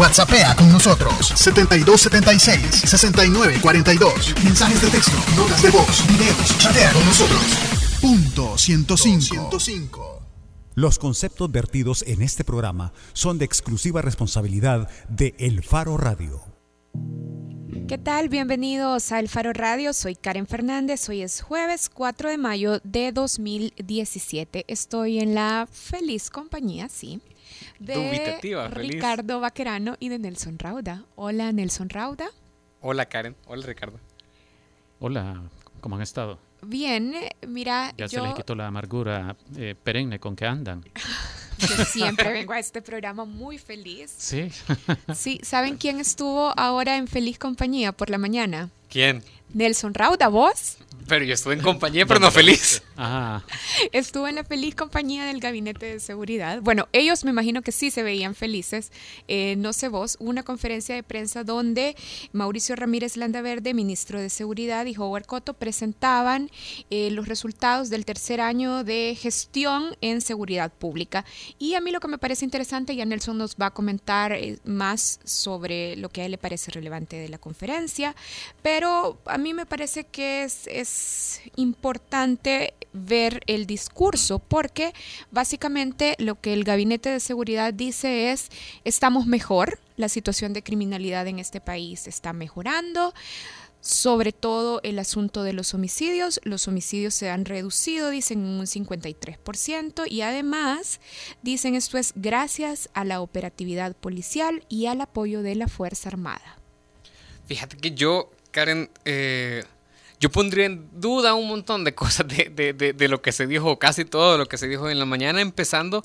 WhatsAppea con nosotros 7276-6942. Mensajes de texto, notas de voz, videos, chatea con nosotros. Punto 105. Los conceptos vertidos en este programa son de exclusiva responsabilidad de El Faro Radio. ¿Qué tal? Bienvenidos a El Faro Radio. Soy Karen Fernández. Hoy es jueves 4 de mayo de 2017. Estoy en la feliz compañía, sí, de Ricardo Vaquerano y de Nelson Rauda. Hola, Nelson Rauda. Hola, Karen. Hola, Ricardo. Hola, ¿cómo han estado? Bien, mira. Ya se les quitó la amargura eh, perenne con que andan. Yo siempre vengo a este programa muy feliz. Sí. sí, ¿saben quién estuvo ahora en feliz compañía por la mañana? ¿Quién? Nelson Rauda, ¿vos? Pero yo estuve en compañía, pero no feliz. Estuve en la feliz compañía del gabinete de seguridad. Bueno, ellos me imagino que sí se veían felices. Eh, no sé vos, una conferencia de prensa donde Mauricio Ramírez Landaverde, ministro de Seguridad, y Howard Cotto presentaban eh, los resultados del tercer año de gestión en seguridad pública. Y a mí lo que me parece interesante, ya Nelson nos va a comentar eh, más sobre lo que a él le parece relevante de la conferencia, pero a mí me parece que es importante ver el discurso porque básicamente lo que el Gabinete de Seguridad dice es estamos mejor, la situación de criminalidad en este país está mejorando sobre todo el asunto de los homicidios. Los homicidios se han reducido, dicen, un 53%, y además dicen esto es gracias a la operatividad policial y al apoyo de la Fuerza Armada. Fíjate que yo, Karen, eh, yo pondría en duda un montón de cosas de, lo que se dijo, casi todo lo que se dijo en la mañana, empezando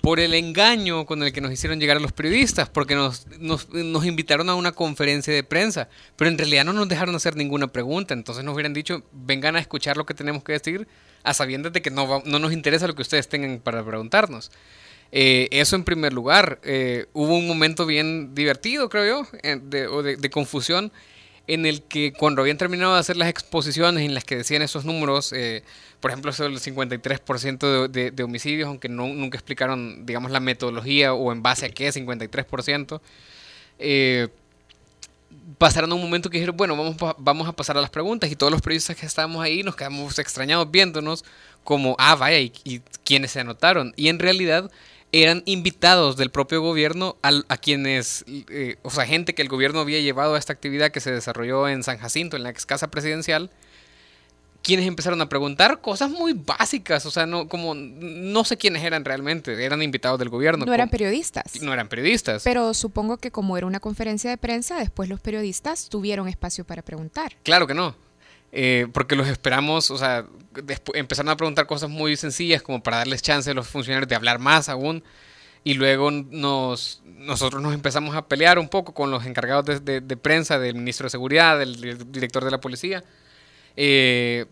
por el engaño con el que nos hicieron llegar a los periodistas, porque nos, nos, invitaron a una conferencia de prensa, pero en realidad no nos dejaron hacer ninguna pregunta, entonces nos hubieran dicho, vengan a escuchar lo que tenemos que decir, a sabiendas de que no, no nos interesa lo que ustedes tengan para preguntarnos. Eh, eso en primer lugar. Eh, hubo un momento bien divertido, creo yo, de, de confusión en el que cuando habían terminado de hacer las exposiciones en las que decían esos números, eh, por ejemplo, eso del 53% de, de, homicidios, aunque nunca explicaron, digamos, la metodología o en base a qué 53%, eh, pasaron un momento que dijeron, bueno, vamos, vamos a pasar a las preguntas y todos los periodistas que estábamos ahí nos quedamos extrañados viéndonos como, ah, vaya, y, y quiénes se anotaron. Y en realidad eran invitados del propio gobierno a, quienes, eh, o sea, gente que el gobierno había llevado a esta actividad que se desarrolló en San Jacinto, en la ex casa presidencial, quienes empezaron a preguntar cosas muy básicas, o sea, no como no sé quiénes eran realmente, eran invitados del gobierno. No eran periodistas. No eran periodistas. Pero supongo que como era una conferencia de prensa, después los periodistas tuvieron espacio para preguntar. Claro que no. Eh, porque los esperamos, o sea, empezaron a preguntar cosas muy sencillas como para darles chance a los funcionarios de hablar más aún. Y luego nos, nosotros nos empezamos a pelear un poco con los encargados de, prensa, del ministro de Seguridad, del director de la policía. Eh,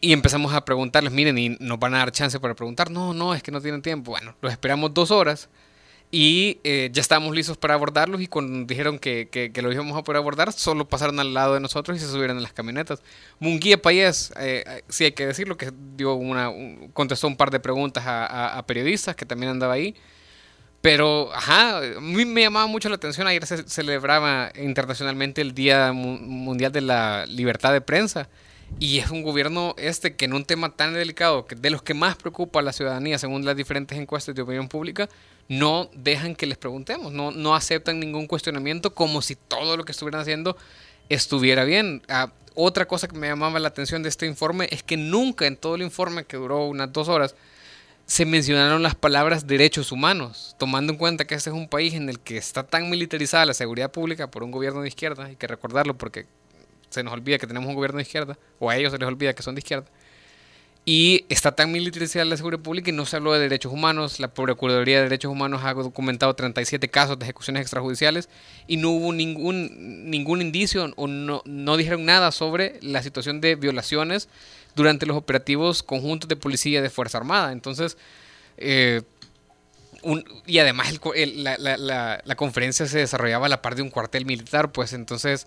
y empezamos a preguntarles, miren, y nos van a dar chance para preguntar. No, no, es que no tienen tiempo. Bueno, los esperamos dos horas y eh, ya estábamos listos para abordarlos y cuando dijeron que, que, lo íbamos a poder abordar, solo pasaron al lado de nosotros y se subieron en las camionetas. Munguía Payés, eh, eh, sí hay que decirlo, que dio una, contestó un par de preguntas a, periodistas que también andaba ahí. Pero, ajá, a mí me llamaba mucho la atención, ayer se celebraba internacionalmente el Día Mundial de la Libertad de Prensa. Y es un gobierno este que en un tema tan delicado, que de los que más preocupa a la ciudadanía, según las diferentes encuestas de opinión pública, no dejan que les preguntemos, no, no aceptan ningún cuestionamiento como si todo lo que estuvieran haciendo estuviera bien. Ah, otra cosa que me llamaba la atención de este informe es que nunca en todo el informe, que duró unas dos horas, se mencionaron las palabras derechos humanos, tomando en cuenta que este es un país en el que está tan militarizada la seguridad pública por un gobierno de izquierda, hay que recordarlo porque se nos olvida que tenemos un gobierno de izquierda, o a ellos se les olvida que son de izquierda. Y está tan militarizada la seguridad pública y no se habló de derechos humanos. La Procuraduría de Derechos Humanos ha documentado 37 casos de ejecuciones extrajudiciales y no hubo ningún, ningún indicio o no, no dijeron nada sobre la situación de violaciones durante los operativos conjuntos de policía de Fuerza Armada. Entonces, eh, y además la, la, la, conferencia se desarrollaba a la par de un cuartel militar, pues entonces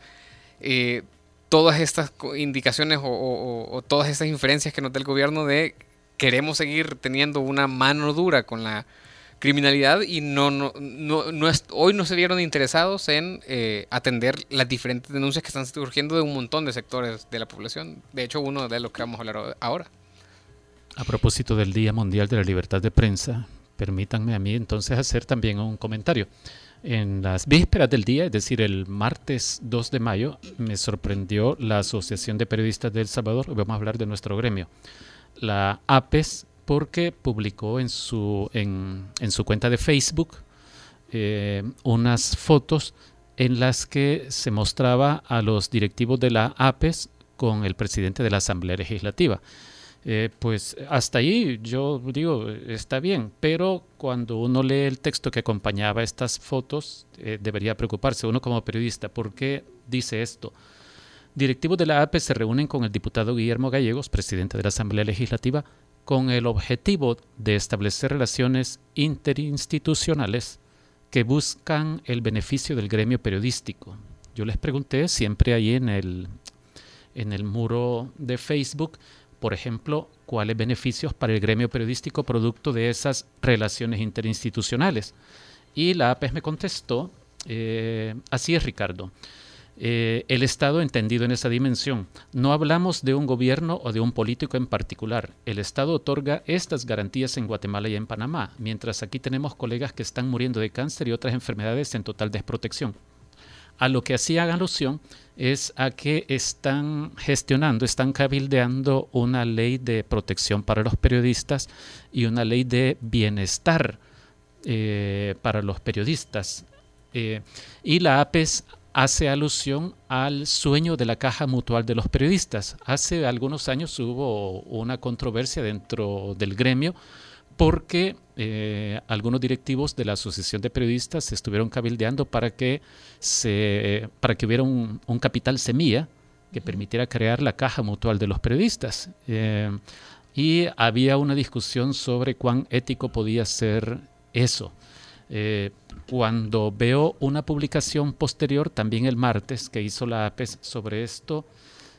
eh, todas estas indicaciones o, todas estas inferencias que nos da el gobierno de queremos seguir teniendo una mano dura con la criminalidad y no, no, no, no es- hoy no se vieron interesados en eh, atender las diferentes denuncias que están surgiendo de un montón de sectores de la población. De hecho, uno de los que vamos a hablar ahora. A propósito del Día Mundial de la Libertad de Prensa, permítanme a mí entonces hacer también un comentario. En las vísperas del día, es decir, el martes 2 de mayo, me sorprendió la Asociación de Periodistas de El Salvador, vamos a hablar de nuestro gremio, la APES, porque publicó en su, en, su cuenta de Facebook eh, unas fotos en las que se mostraba a los directivos de la APES con el presidente de la Asamblea Legislativa. Eh, pues hasta ahí yo digo, está bien, pero cuando uno lee el texto que acompañaba estas fotos, eh, debería preocuparse uno como periodista. ¿Por qué dice esto? Directivos de la APE se reúnen con el diputado Guillermo Gallegos, presidente de la Asamblea Legislativa, con el objetivo de establecer relaciones interinstitucionales que buscan el beneficio del gremio periodístico. Yo les pregunté siempre ahí en el, en el muro de Facebook, por ejemplo, cuáles beneficios para el gremio periodístico producto de esas relaciones interinstitucionales. Y la APES me contestó, eh, así es Ricardo, eh, el Estado entendido en esa dimensión. No hablamos de un gobierno o de un político en particular. El Estado otorga estas garantías en Guatemala y en Panamá, mientras aquí tenemos colegas que están muriendo de cáncer y otras enfermedades en total desprotección. A lo que hacía alusión es a que están gestionando, están cabildeando una ley de protección para los periodistas y una ley de bienestar eh, para los periodistas. Eh, y la APES hace alusión al sueño de la caja mutual de los periodistas. Hace algunos años hubo una controversia dentro del gremio porque eh, algunos directivos de la Asociación de Periodistas estuvieron cabildeando para que, se, para que hubiera un, un capital semilla que permitiera crear la caja mutual de los periodistas. Eh, y había una discusión sobre cuán ético podía ser eso. Eh, cuando veo una publicación posterior, también el martes, que hizo la APES sobre esto,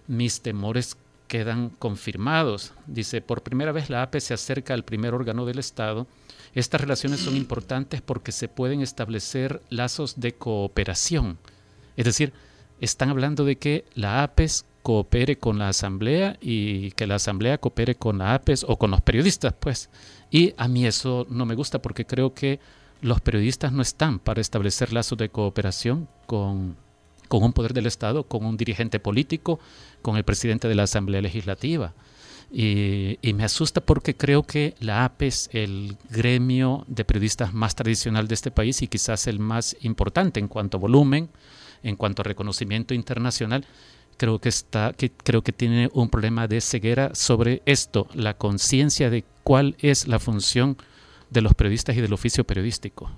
mis temores quedan confirmados. Dice, por primera vez la APE se acerca al primer órgano del Estado. Estas relaciones son importantes porque se pueden establecer lazos de cooperación. Es decir, están hablando de que la APES coopere con la Asamblea y que la Asamblea coopere con la APES o con los periodistas, pues. Y a mí eso no me gusta porque creo que los periodistas no están para establecer lazos de cooperación con con un poder del Estado, con un dirigente político, con el presidente de la Asamblea Legislativa. Y, me asusta porque creo que la APES, el gremio de periodistas más tradicional de este país y quizás el más importante en cuanto a volumen, en cuanto a reconocimiento internacional, creo que, está, que, creo que tiene un problema de ceguera sobre esto, la conciencia de cuál es la función de los periodistas y del oficio periodístico.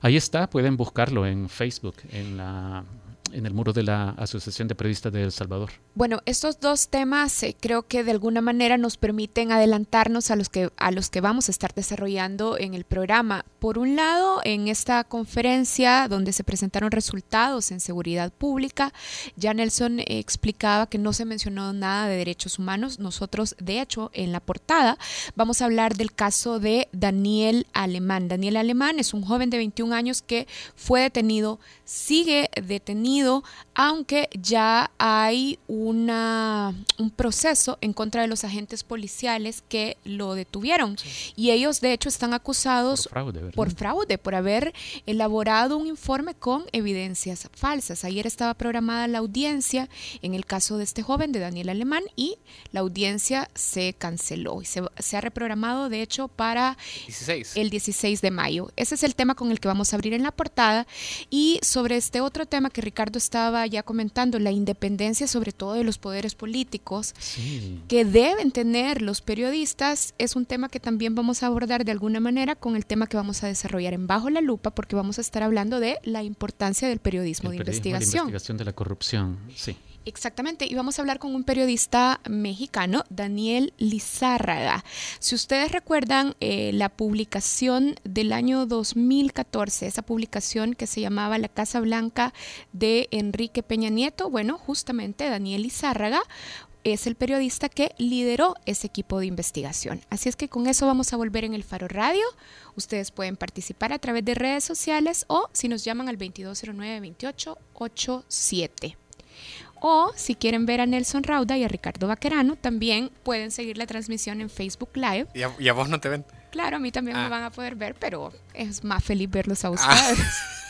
Ahí está, pueden buscarlo en Facebook, en la en el muro de la Asociación de Periodistas de El Salvador. Bueno, estos dos temas eh, creo que de alguna manera nos permiten adelantarnos a los que a los que vamos a estar desarrollando en el programa. Por un lado, en esta conferencia donde se presentaron resultados en seguridad pública, ya Nelson eh, explicaba que no se mencionó nada de derechos humanos. Nosotros, de hecho, en la portada vamos a hablar del caso de Daniel Alemán. Daniel Alemán es un joven de 21 años que fue detenido, sigue detenido aunque ya hay una, un proceso en contra de los agentes policiales que lo detuvieron. Sí. Y ellos, de hecho, están acusados por fraude, ¿verdad? por fraude, por haber elaborado un informe con evidencias falsas. Ayer estaba programada la audiencia en el caso de este joven, de Daniel Alemán, y la audiencia se canceló y se, se ha reprogramado, de hecho, para 16. el 16 de mayo. Ese es el tema con el que vamos a abrir en la portada. Y sobre este otro tema que Ricardo estaba ya comentando, la independencia sobre todo de los poderes políticos Sí. que deben tener los periodistas, es un tema que también vamos a abordar de alguna manera con el tema que vamos a desarrollar en Bajo la Lupa, porque vamos a estar hablando de la importancia del periodismo, El de periodismo, investigación. La investigación de la corrupción, sí. Exactamente, y vamos a hablar con un periodista mexicano, Daniel Lizárraga. Si ustedes recuerdan eh, la publicación del año 2014, esa publicación que se llamaba La Casa Blanca de Enrique Peña Nieto, bueno, justamente Daniel Lizárraga es el periodista que lideró ese equipo de investigación. Así es que con eso vamos a volver en el Faro Radio. Ustedes pueden participar a través de redes sociales o si nos llaman al 2209-2887. O si quieren ver a Nelson Rauda y a Ricardo Vaquerano, también pueden seguir la transmisión en Facebook Live. ¿Y a, vos no te ven? Claro, a mí también me ah. van a poder ver, pero es más feliz verlos a ah. ustedes.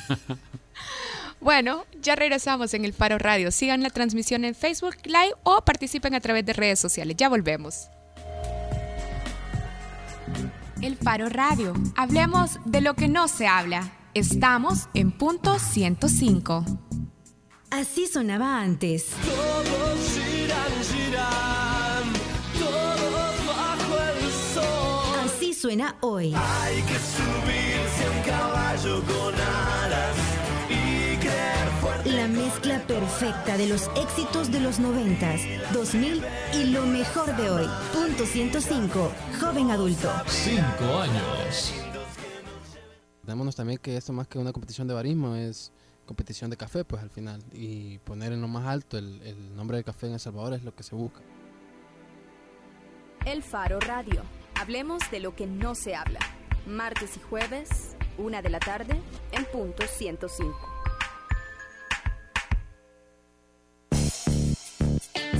bueno, ya regresamos en el Faro Radio. Sigan la transmisión en Facebook Live o participen a través de redes sociales. Ya volvemos. El Faro Radio. Hablemos de lo que no se habla. Estamos en punto 105. Así sonaba antes. Todos giran, giran, todos bajo el sol. Así suena hoy. Hay que subirse a un caballo con alas y creer fuerte. La mezcla perfecta de los éxitos de los noventas, 2000 y lo mejor de hoy. Punto 105, joven adulto. Cinco años. Démonos también que esto más que una competición de barismo es competición de café, pues al final. Y poner en lo más alto el, el nombre de café en El Salvador es lo que se busca. El Faro Radio. Hablemos de lo que no se habla. Martes y jueves, una de la tarde, en punto 105.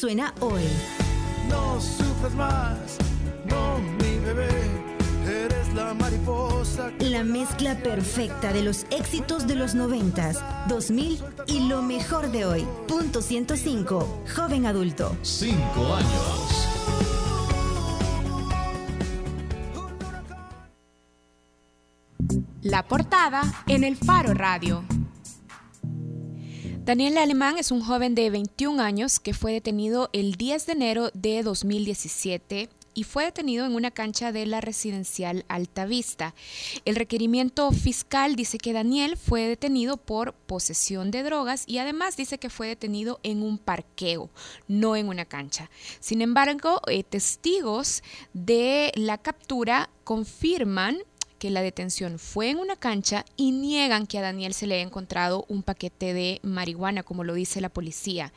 Suena hoy. No sufres más, no mi bebé. Eres la mariposa. La mezcla perfecta de los éxitos de los noventas, 2000 y lo mejor de hoy. Punto 105, joven adulto. Cinco años. La portada en el Faro Radio. Daniel Alemán es un joven de 21 años que fue detenido el 10 de enero de 2017 y fue detenido en una cancha de la residencial Altavista. El requerimiento fiscal dice que Daniel fue detenido por posesión de drogas y además dice que fue detenido en un parqueo, no en una cancha. Sin embargo, eh, testigos de la captura confirman que la detención fue en una cancha y niegan que a Daniel se le haya encontrado un paquete de marihuana, como lo dice la policía.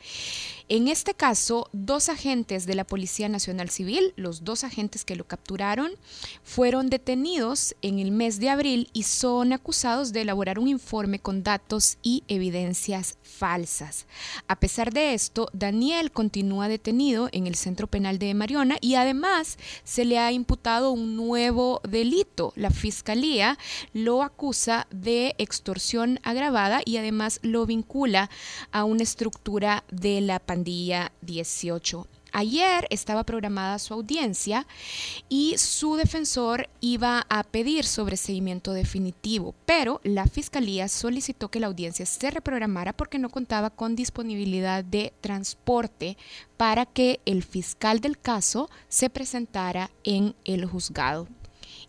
En este caso, dos agentes de la Policía Nacional Civil, los dos agentes que lo capturaron, fueron detenidos en el mes de abril y son acusados de elaborar un informe con datos y evidencias falsas. A pesar de esto, Daniel continúa detenido en el Centro Penal de Mariona y además se le ha imputado un nuevo delito. La Fiscalía lo acusa de extorsión agravada y además lo vincula a una estructura de la día 18. Ayer estaba programada su audiencia y su defensor iba a pedir sobreseimiento definitivo, pero la fiscalía solicitó que la audiencia se reprogramara porque no contaba con disponibilidad de transporte para que el fiscal del caso se presentara en el juzgado.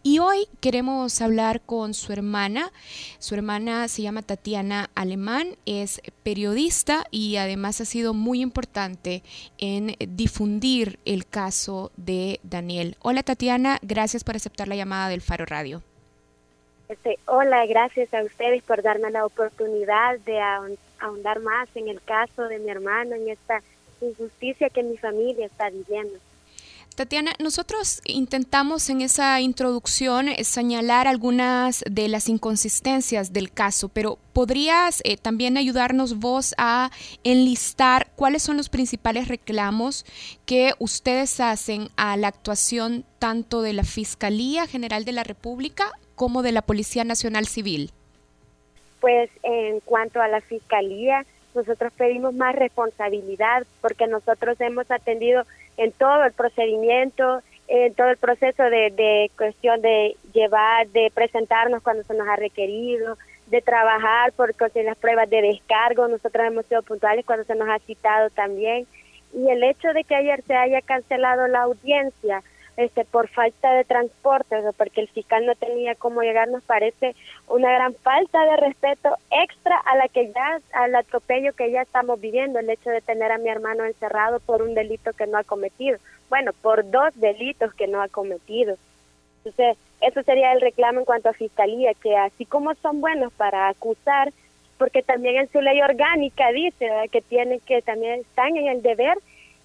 Y hoy queremos hablar con su hermana. Su hermana se llama Tatiana Alemán, es periodista y además ha sido muy importante en difundir el caso de Daniel. Hola Tatiana, gracias por aceptar la llamada del Faro Radio. Este, hola, gracias a ustedes por darme la oportunidad de ahondar más en el caso de mi hermano, en esta injusticia que mi familia está viviendo. Tatiana, nosotros intentamos en esa introducción eh, señalar algunas de las inconsistencias del caso, pero ¿podrías eh, también ayudarnos vos a enlistar cuáles son los principales reclamos que ustedes hacen a la actuación tanto de la Fiscalía General de la República como de la Policía Nacional Civil? Pues en cuanto a la Fiscalía, nosotros pedimos más responsabilidad porque nosotros hemos atendido en todo el procedimiento, en todo el proceso de, de cuestión de llevar, de presentarnos cuando se nos ha requerido, de trabajar por las pruebas de descargo. Nosotros hemos sido puntuales cuando se nos ha citado también. Y el hecho de que ayer se haya cancelado la audiencia este, por falta de transporte, o porque el fiscal no tenía cómo llegar, nos parece una gran falta de respeto extra a la que ya, al atropello que ya estamos viviendo, el hecho de tener a mi hermano encerrado por un delito que no ha cometido. Bueno, por dos delitos que no ha cometido. Entonces, eso sería el reclamo en cuanto a fiscalía, que así como son buenos para acusar, porque también en su ley orgánica dice que tienen que también están en el deber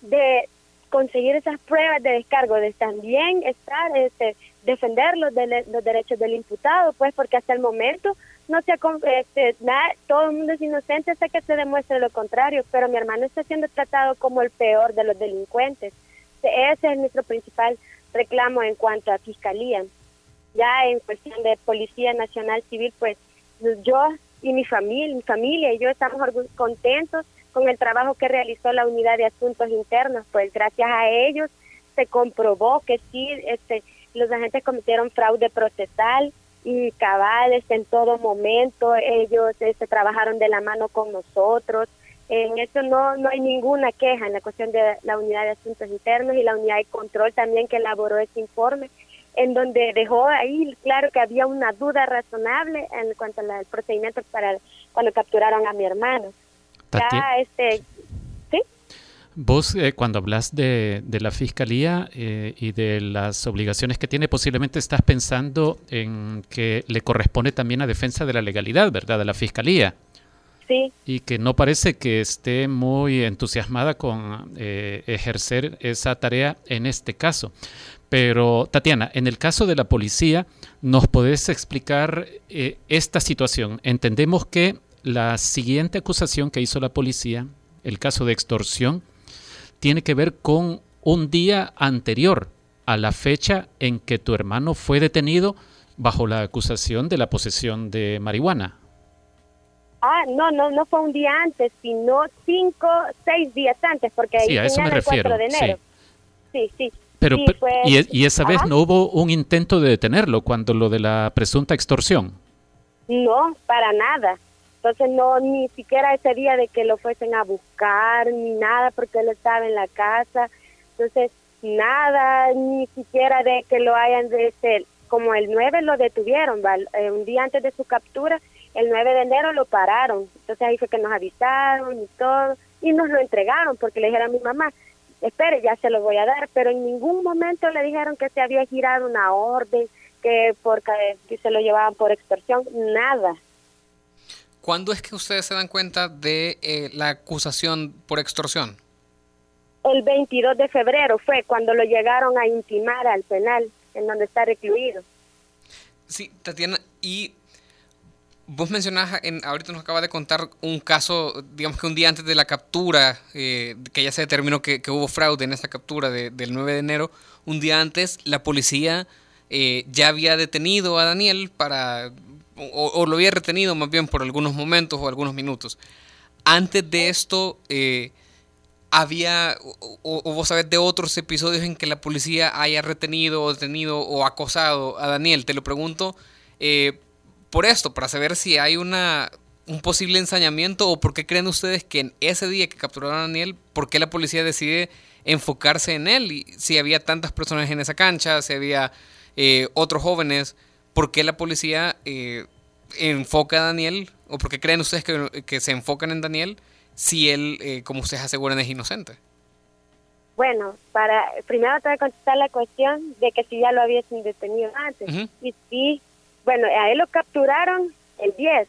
de conseguir esas pruebas de descargo, de también estar, este, defender los, los derechos del imputado, pues porque hasta el momento no se este, nada, todo el mundo es inocente hasta que se demuestre lo contrario, pero mi hermano está siendo tratado como el peor de los delincuentes. Ese es nuestro principal reclamo en cuanto a fiscalía. Ya en cuestión de Policía Nacional Civil, pues yo y mi familia, mi familia y yo estamos contentos con el trabajo que realizó la unidad de asuntos internos, pues gracias a ellos se comprobó que sí, este, los agentes cometieron fraude procesal y cabales en todo momento, ellos este, trabajaron de la mano con nosotros, en eso no, no hay ninguna queja en la cuestión de la unidad de asuntos internos y la unidad de control también que elaboró ese informe, en donde dejó ahí claro que había una duda razonable en cuanto al procedimiento para cuando capturaron a mi hermano. Ya, este, ¿sí? Vos, eh, cuando hablas de, de la fiscalía eh, y de las obligaciones que tiene, posiblemente estás pensando en que le corresponde también a defensa de la legalidad, ¿verdad? De la fiscalía. Sí. Y que no parece que esté muy entusiasmada con eh, ejercer esa tarea en este caso. Pero, Tatiana, en el caso de la policía, ¿nos podés explicar esta situación? Entendemos que la siguiente acusación que hizo la policía, el caso de extorsión, tiene que ver con un día anterior a la fecha en que tu hermano fue detenido bajo la acusación de la posesión de marihuana. Ah, no, no, no fue un día antes, sino cinco, seis días antes, porque ahí sí, a eso me refiero. de enero. Sí, sí. Pero, y, esa vez no hubo un intento de detenerlo cuando lo de la presunta extorsión. No, para nada. Entonces no, ni siquiera ese día de que lo fuesen a buscar, ni nada, porque él estaba en la casa. Entonces, nada, ni siquiera de que lo hayan de ser, como el 9 lo detuvieron, eh, un día antes de su captura, el 9 de enero lo pararon. Entonces ahí fue que nos avisaron y todo, y nos lo entregaron porque le dijeron a mi mamá, espere, ya se lo voy a dar, pero en ningún momento le dijeron que se había girado una orden, que porque que se lo llevaban por extorsión, nada. ¿Cuándo es que ustedes se dan cuenta de eh, la acusación por extorsión? El 22 de febrero fue cuando lo llegaron a intimar al penal, en donde está recluido. Sí, Tatiana, y vos mencionás, en, ahorita nos acaba de contar un caso, digamos que un día antes de la captura, eh, que ya se determinó que, hubo fraude en esa captura del 9 de enero, un día antes la policía eh, ya había detenido a Daniel para o, lo había retenido más bien por algunos momentos o algunos minutos. Antes de esto, eh, había, o, vos sabés de otros episodios en que la policía haya retenido o detenido o acosado a Daniel. Te lo pregunto eh, por esto, para saber si hay una, un posible ensañamiento o por qué creen ustedes que en ese día que capturaron a Daniel, por qué la policía decide enfocarse en él y si había tantas personas en esa cancha, si había eh, otros jóvenes. ¿Por qué la policía eh, enfoca a Daniel? ¿O por qué creen ustedes que, se enfocan en Daniel si él, eh, como ustedes aseguran, es inocente? Bueno, para primero te voy a contestar la cuestión de que si ya lo hubiesen detenido antes. Y sí, bueno, a él lo capturaron el 10,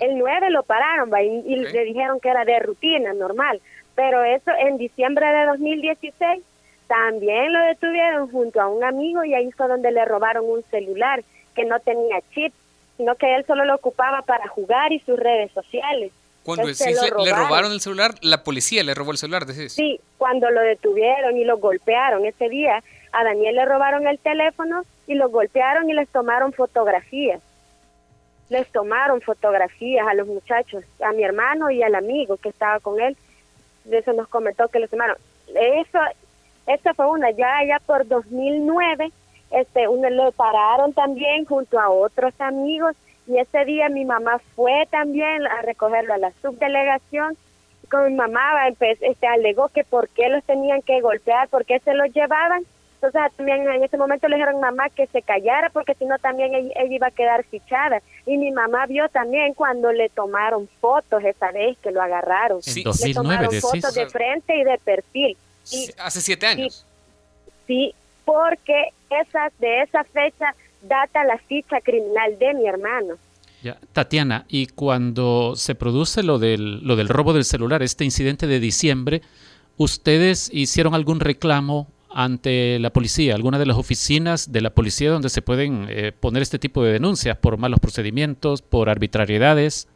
el 9 lo pararon y, le dijeron que era de rutina, normal. Pero eso en diciembre de 2016 también lo detuvieron junto a un amigo y ahí fue donde le robaron un celular que no tenía chip, sino que él solo lo ocupaba para jugar y sus redes sociales. Cuando le robaron el celular, la policía le robó el celular, decís. Sí, cuando lo detuvieron y lo golpearon ese día, a Daniel le robaron el teléfono y lo golpearon y les tomaron fotografías. Les tomaron fotografías a los muchachos, a mi hermano y al amigo que estaba con él. De eso nos comentó que les tomaron. Eso, eso fue una, ya, ya por 2009 este, uno lo pararon también junto a otros amigos Y ese día mi mamá fue también a recogerlo a la subdelegación. Con mi mamá este, alegó que por qué los tenían que golpear, por qué se los llevaban. Entonces también en ese momento le dijeron a mamá que se callara porque si no también ella, iba a quedar fichada. Y mi mamá vio también cuando le tomaron fotos esa vez que lo agarraron. Sí. le tomaron fotos de frente y de perfil. Y, Hace siete años. sí, porque esas de esa fecha data la ficha criminal de mi hermano. Ya. Tatiana, y cuando se produce lo del, lo del robo del celular, este incidente de diciembre, ¿ustedes hicieron algún reclamo ante la policía, alguna de las oficinas de la policía donde se pueden eh, poner este tipo de denuncias por malos procedimientos, por arbitrariedades?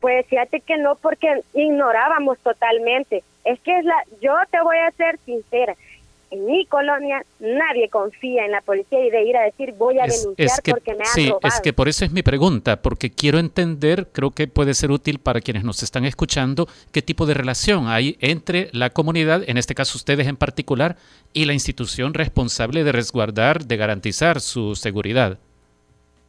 Pues fíjate que no, porque ignorábamos totalmente. Es que es la, yo te voy a ser sincera, en mi colonia nadie confía en la policía y de ir a decir voy a denunciar porque me han sí, es que por eso es mi pregunta, porque quiero entender, creo que puede ser útil para quienes nos están escuchando, qué tipo de relación hay entre la comunidad, en este caso ustedes en particular, y la institución responsable de resguardar, de garantizar su seguridad.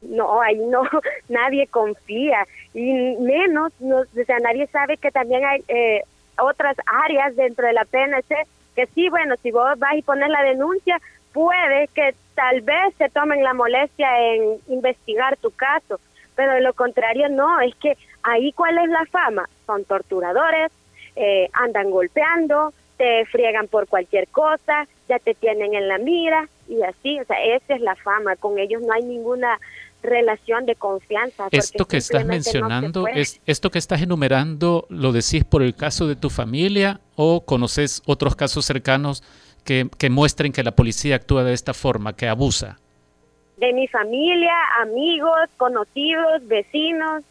No, ahí no, nadie confía y menos, no, o sea, nadie sabe que también hay eh, otras áreas dentro de la PNC que sí, bueno, si vos vas y pones la denuncia, puede que tal vez se tomen la molestia en investigar tu caso, pero de lo contrario no, es que ahí cuál es la fama, son torturadores, eh, andan golpeando, te friegan por cualquier cosa, ya te tienen en la mira y así, o sea, esa es la fama, con ellos no hay ninguna relación de confianza. Esto que estás mencionando, es, esto que estás enumerando, ¿lo decís por el caso de tu familia o conoces otros casos cercanos que, que muestren que la policía actúa de esta forma, que abusa? De mi familia, amigos, conocidos, vecinos,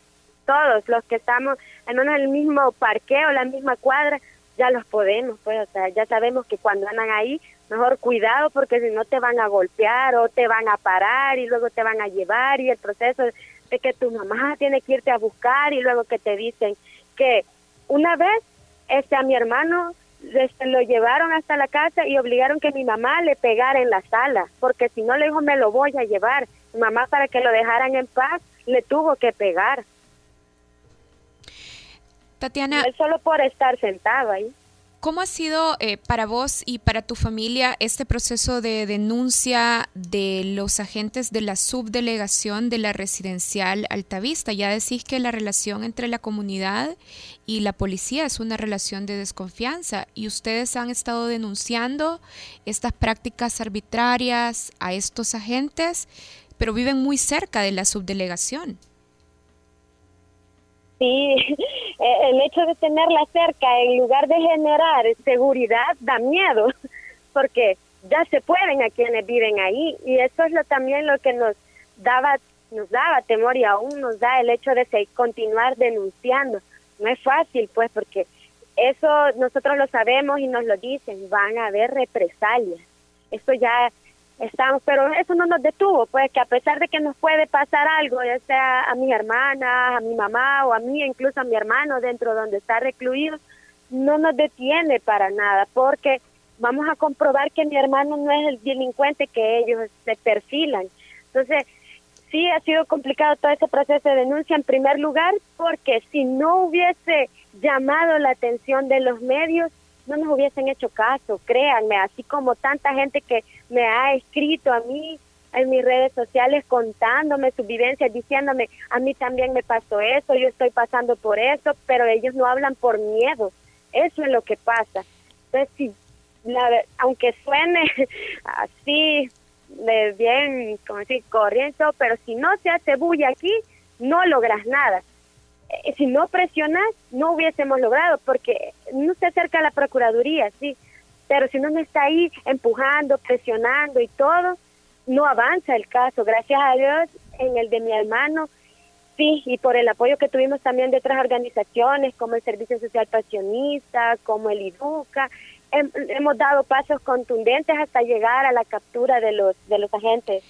todos los que estamos en el mismo parqueo, la misma cuadra, ya los podemos, pues, o sea, ya sabemos que cuando andan ahí mejor cuidado porque si no te van a golpear o te van a parar y luego te van a llevar y el proceso de que tu mamá tiene que irte a buscar y luego que te dicen que una vez este a mi hermano este, lo llevaron hasta la casa y obligaron que mi mamá le pegara en la sala porque si no le dijo me lo voy a llevar. Mi mamá para que lo dejaran en paz le tuvo que pegar. Tatiana solo por estar sentado ahí ¿Cómo ha sido eh, para vos y para tu familia este proceso de denuncia de los agentes de la subdelegación de la residencial Altavista? Ya decís que la relación entre la comunidad y la policía es una relación de desconfianza y ustedes han estado denunciando estas prácticas arbitrarias a estos agentes, pero viven muy cerca de la subdelegación. Sí, eh, el hecho de tenerla cerca en lugar de generar seguridad da miedo, porque ya se pueden a quienes viven ahí y eso es lo también lo que nos daba nos daba temor y aún nos da el hecho de continuar denunciando. No es fácil, pues, porque eso nosotros lo sabemos y nos lo dicen, van a haber represalias. Esto ya estamos, pero eso no nos detuvo, pues que a pesar de que nos puede pasar algo, ya sea a mi hermana, a mi mamá o a mí, incluso a mi hermano dentro donde está recluido, no nos detiene para nada, porque vamos a comprobar que mi hermano no es el delincuente que ellos se perfilan. Entonces, sí ha sido complicado todo ese proceso de denuncia en primer lugar, porque si no hubiese llamado la atención de los medios, no nos hubiesen hecho caso, créanme, así como tanta gente que me ha escrito a mí en mis redes sociales contándome sus vivencias, diciéndome, a mí también me pasó eso, yo estoy pasando por eso, pero ellos no hablan por miedo, eso es lo que pasa. Entonces, si, aunque suene así, de bien, como decir, corriendo, pero si no se hace bulla aquí, no logras nada. Eh, si no presionas, no hubiésemos logrado, porque no se acerca a la Procuraduría, sí, pero si uno no está ahí empujando, presionando y todo, no avanza el caso. Gracias a Dios, en el de mi hermano, sí, y por el apoyo que tuvimos también de otras organizaciones, como el Servicio Social Pasionista, como el IDUCA, hemos dado pasos contundentes hasta llegar a la captura de los, de los agentes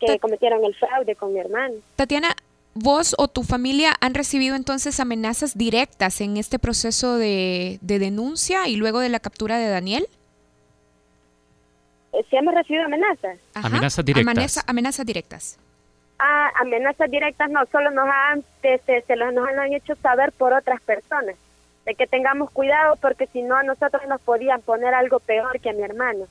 que cometieron el fraude con mi hermano. Tatiana, ¿Vos o tu familia han recibido entonces amenazas directas en este proceso de, denuncia y luego de la captura de Daniel? Eh, sí hemos recibido amenazas. amenazas directas. amenazas directas. Ah, amenazas directas no, solo nos han, se, se, nos han hecho saber por otras personas, de que tengamos cuidado porque si no a nosotros nos podían poner algo peor que a mi hermano.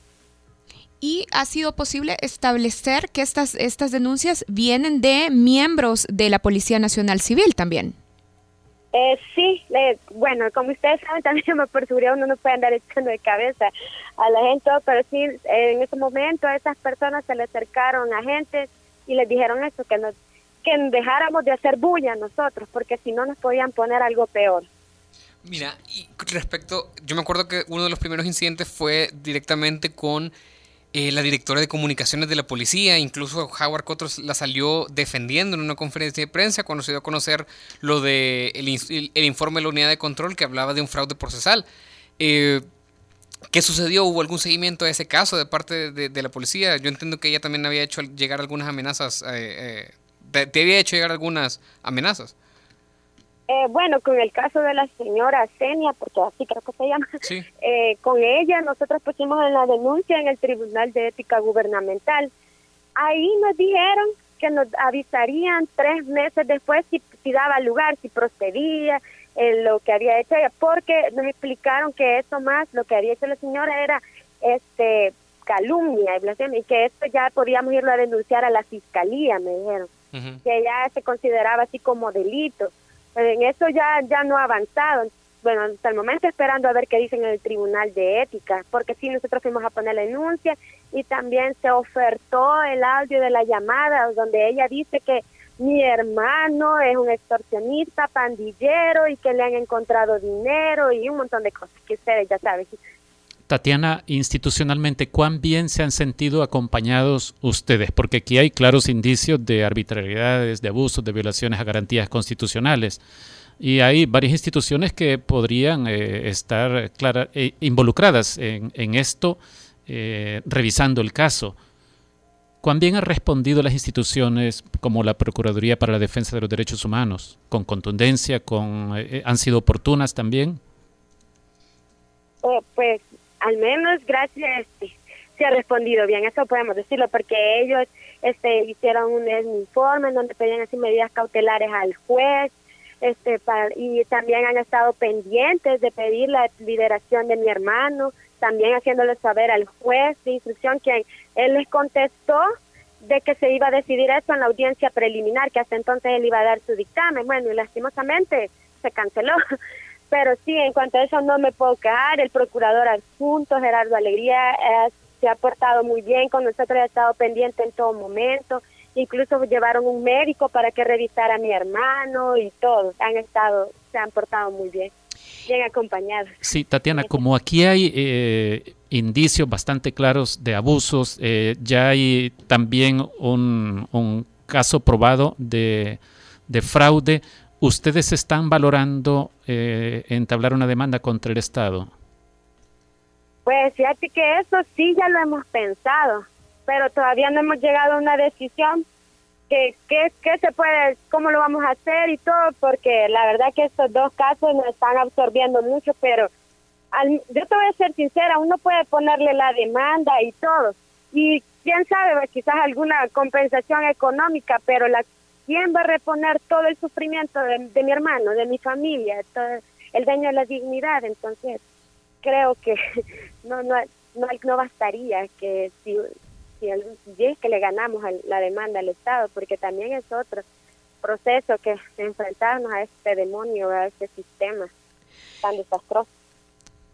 ¿Y ha sido posible establecer que estas, estas denuncias vienen de miembros de la Policía Nacional Civil también? Eh, sí, bueno, como ustedes saben, también por seguridad uno no puede andar echando de cabeza a la gente, pero sí, en ese momento a esas personas se le acercaron a gente y les dijeron eso, que nos que dejáramos de hacer bulla nosotros, porque si no nos podían poner algo peor. Mira, y respecto, yo me acuerdo que uno de los primeros incidentes fue directamente con eh, la directora de comunicaciones de la policía, incluso Howard Cotros la salió defendiendo en una conferencia de prensa cuando se dio a conocer lo de el, informe de la unidad de control que hablaba de un fraude procesal. Eh, ¿Qué sucedió? ¿Hubo algún seguimiento a ese caso de parte de, la policía? Yo entiendo que ella también había hecho llegar algunas amenazas, eh, te había hecho llegar algunas amenazas. Eh, bueno, con el caso de la señora Senia, porque así creo que se llama, eh, con ella nosotros pusimos en la denuncia en el Tribunal de Ética Gubernamental. Ahí nos dijeron que nos avisarían tres meses después si, si daba lugar, si procedía, en lo que había hecho ella, porque nos explicaron que eso más, lo que había hecho la señora era este calumnia y que esto ya podíamos irlo a denunciar a la fiscalía, me dijeron, que ya se consideraba así como delito en eso ya, ya no ha avanzado. Bueno, hasta el momento esperando a ver qué dicen en el Tribunal de Ética, porque sí, nosotros fuimos a poner la denuncia y también se ofertó el audio de la llamada donde ella dice que mi hermano es un extorsionista, pandillero y que le han encontrado dinero y un montón de cosas que ustedes ya saben. Tatiana, institucionalmente, ¿cuán bien se han sentido acompañados ustedes? Porque aquí hay claros indicios de arbitrariedades, de abusos, de violaciones a garantías constitucionales. Y hay varias instituciones que podrían eh, estar eh, involucradas en, esto, eh, revisando el caso. ¿Cuán bien han respondido las instituciones como la Procuraduría para la Defensa de los Derechos Humanos? ¿Con contundencia? Con, ¿Han sido oportunas también? pues al menos gracias este, se ha respondido bien, eso podemos decirlo, porque ellos este, hicieron un, informe en donde pedían así medidas cautelares al juez, este, y también han estado pendientes de pedir la liberación de mi hermano, también haciéndole saber al juez de instrucción que él les contestó de que se iba a decidir eso en la audiencia preliminar, que hasta entonces él iba a dar su dictamen. Bueno, y lastimosamente se canceló. Pero sí, en cuanto a eso no me puedo quejar. El procurador adjunto, Gerardo Alegría, eh, se ha portado muy bien con nosotros, ha estado pendiente en todo momento. Incluso llevaron un médico para que revisara a mi hermano y todos han estado, se han portado muy bien, bien acompañados. Sí, Tatiana, como aquí hay eh, indicios bastante claros de abusos, eh, ya hay también un, un caso probado de, de fraude. ¿Ustedes están valorando eh, entablar una demanda contra el Estado? Pues fíjate que eso sí ya lo hemos pensado, pero todavía no hemos llegado a una decisión que qué se puede, cómo lo vamos a hacer y todo, porque la verdad que estos dos casos nos están absorbiendo mucho, pero yo te voy a ser sincera, uno puede ponerle la demanda y todo, y quién sabe, quizás alguna compensación económica, pero la ¿Quién va a reponer todo el sufrimiento de, mi hermano, de mi familia, todo el daño a la dignidad? Entonces, creo que no no no, no bastaría que si, si, que le ganamos la demanda al Estado, porque también es otro proceso que enfrentarnos a este demonio, a este sistema tan desastroso.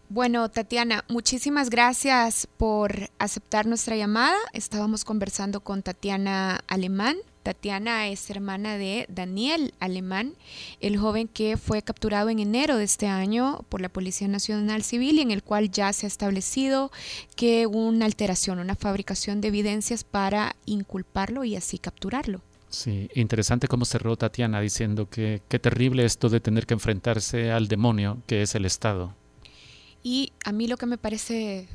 Bueno, Tatiana, muchísimas gracias por aceptar nuestra llamada. Estábamos conversando con Tatiana Alemán. Tatiana es hermana de Daniel Alemán, el joven que fue capturado en enero de este año por la Policía Nacional Civil y en el cual ya se ha establecido que una alteración, una fabricación de evidencias para inculparlo y así capturarlo. Sí, interesante cómo cerró Tatiana diciendo que qué terrible esto de tener que enfrentarse al demonio que es el Estado. Y a mí lo que me parece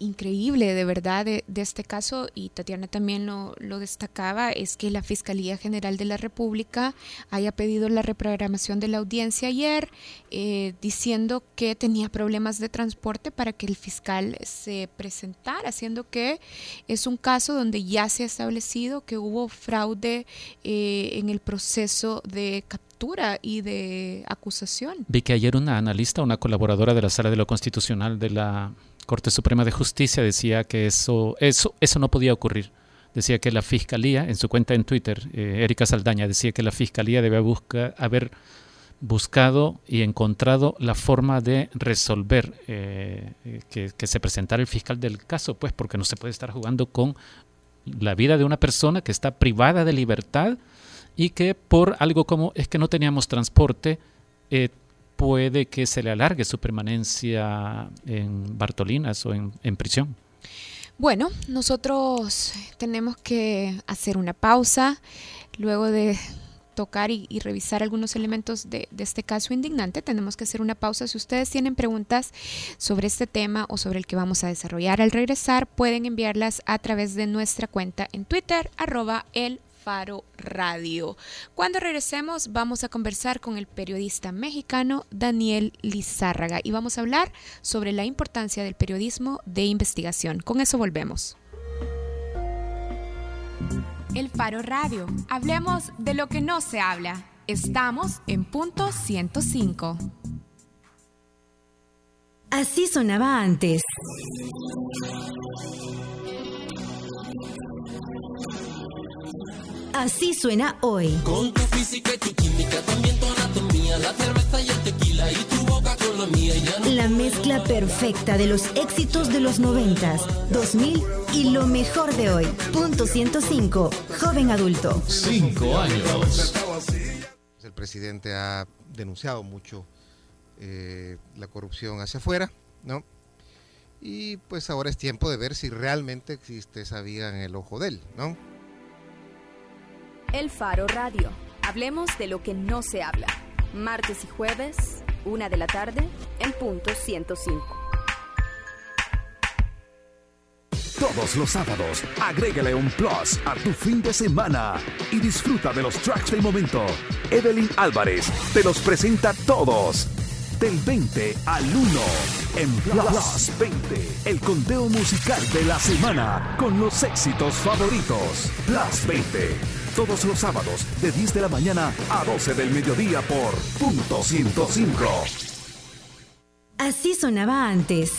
increíble de verdad de, este caso, y Tatiana también lo, lo, destacaba, es que la Fiscalía General de la República haya pedido la reprogramación de la audiencia ayer, eh, diciendo que tenía problemas de transporte para que el fiscal se presentara, siendo que es un caso donde ya se ha establecido que hubo fraude eh, en el proceso de captura y de acusación. Vi que ayer una analista, una colaboradora de la Sala de lo Constitucional de la Corte Suprema de Justicia decía que eso, eso, eso no podía ocurrir. Decía que la Fiscalía, en su cuenta en Twitter, eh, Erika Saldaña, decía que la Fiscalía debe buscar, haber buscado y encontrado la forma de resolver eh, que, que, se presentara el fiscal del caso, pues porque no se puede estar jugando con la vida de una persona que está privada de libertad y que por algo como es que no teníamos transporte, eh, puede que se le alargue su permanencia en Bartolinas o en, prisión. Bueno, nosotros tenemos que hacer una pausa luego de tocar y, revisar algunos elementos de, de, este caso indignante, tenemos que hacer una pausa. Si ustedes tienen preguntas sobre este tema o sobre el que vamos a desarrollar al regresar, pueden enviarlas a través de nuestra cuenta en Twitter, arroba el Faro Radio. Cuando regresemos vamos a conversar con el periodista mexicano Daniel Lizárraga y vamos a hablar sobre la importancia del periodismo de investigación. Con eso volvemos. El Faro Radio. Hablemos de lo que no se habla. Estamos en punto 105. Así sonaba antes. Así suena hoy. Con tu física y tu química, también tu anatomía, la cerveza y el tequila y tu boca con la mía. Ya no la mezcla perfecta de los éxitos de los noventas, 2000 y lo mejor de hoy. Punto 105, joven adulto. Cinco años. El presidente ha denunciado mucho eh, la corrupción hacia afuera, ¿no? Y pues ahora es tiempo de ver si realmente existe esa vía en el ojo de él, ¿no? El Faro Radio. Hablemos de lo que no se habla. Martes y jueves, una de la tarde, en punto 105. Todos los sábados, agrégale un plus a tu fin de semana y disfruta de los tracks del momento. Evelyn Álvarez te los presenta todos. Del 20 al 1 en Plus 20, el conteo musical de la semana con los éxitos favoritos. Plus 20 todos los sábados de 10 de la mañana a 12 del mediodía por punto 105. Así sonaba antes.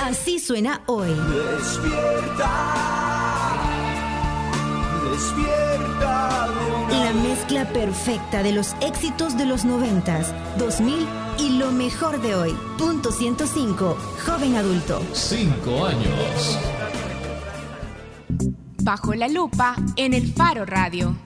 Así suena hoy. Despierta. Despierta. La mezcla perfecta de los éxitos de los 90, 2000 y lo mejor de hoy. Punto 105. Joven adulto. Cinco años. Bajo la lupa en el Faro Radio.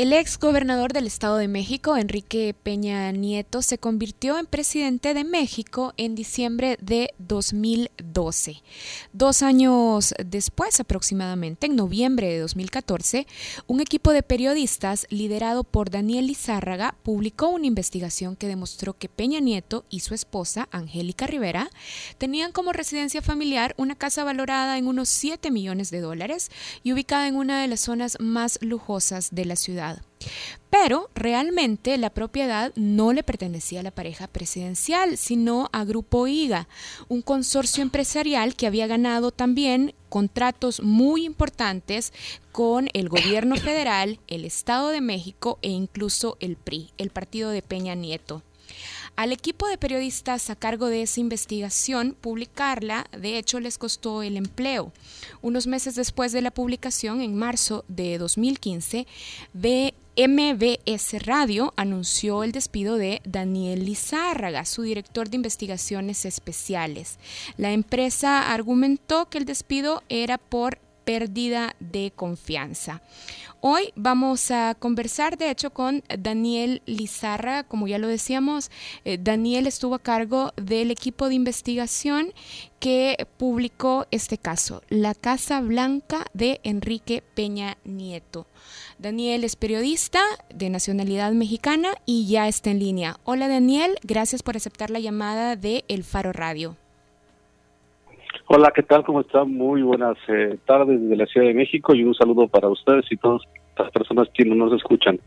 El ex gobernador del Estado de México, Enrique Peña Nieto, se convirtió en presidente de México en diciembre de 2012. Dos años después, aproximadamente, en noviembre de 2014, un equipo de periodistas liderado por Daniel Lizárraga publicó una investigación que demostró que Peña Nieto y su esposa, Angélica Rivera, tenían como residencia familiar una casa valorada en unos 7 millones de dólares y ubicada en una de las zonas más lujosas de la ciudad pero realmente la propiedad no le pertenecía a la pareja presidencial, sino a Grupo IGA, un consorcio empresarial que había ganado también contratos muy importantes con el gobierno federal, el Estado de México e incluso el PRI, el partido de Peña Nieto. Al equipo de periodistas a cargo de esa investigación, publicarla, de hecho, les costó el empleo. Unos meses después de la publicación, en marzo de 2015, MBS Radio anunció el despido de Daniel Lizárraga, su director de investigaciones especiales. La empresa argumentó que el despido era por pérdida de confianza. Hoy vamos a conversar, de hecho, con Daniel Lizarra. Como ya lo decíamos, eh, Daniel estuvo a cargo del equipo de investigación que publicó este caso, La Casa Blanca de Enrique Peña Nieto. Daniel es periodista de nacionalidad mexicana y ya está en línea. Hola Daniel, gracias por aceptar la llamada de El Faro Radio. Hola, ¿qué tal? ¿Cómo están? Muy buenas eh, tardes desde la Ciudad de México y un saludo para ustedes y todas las personas que nos escuchan.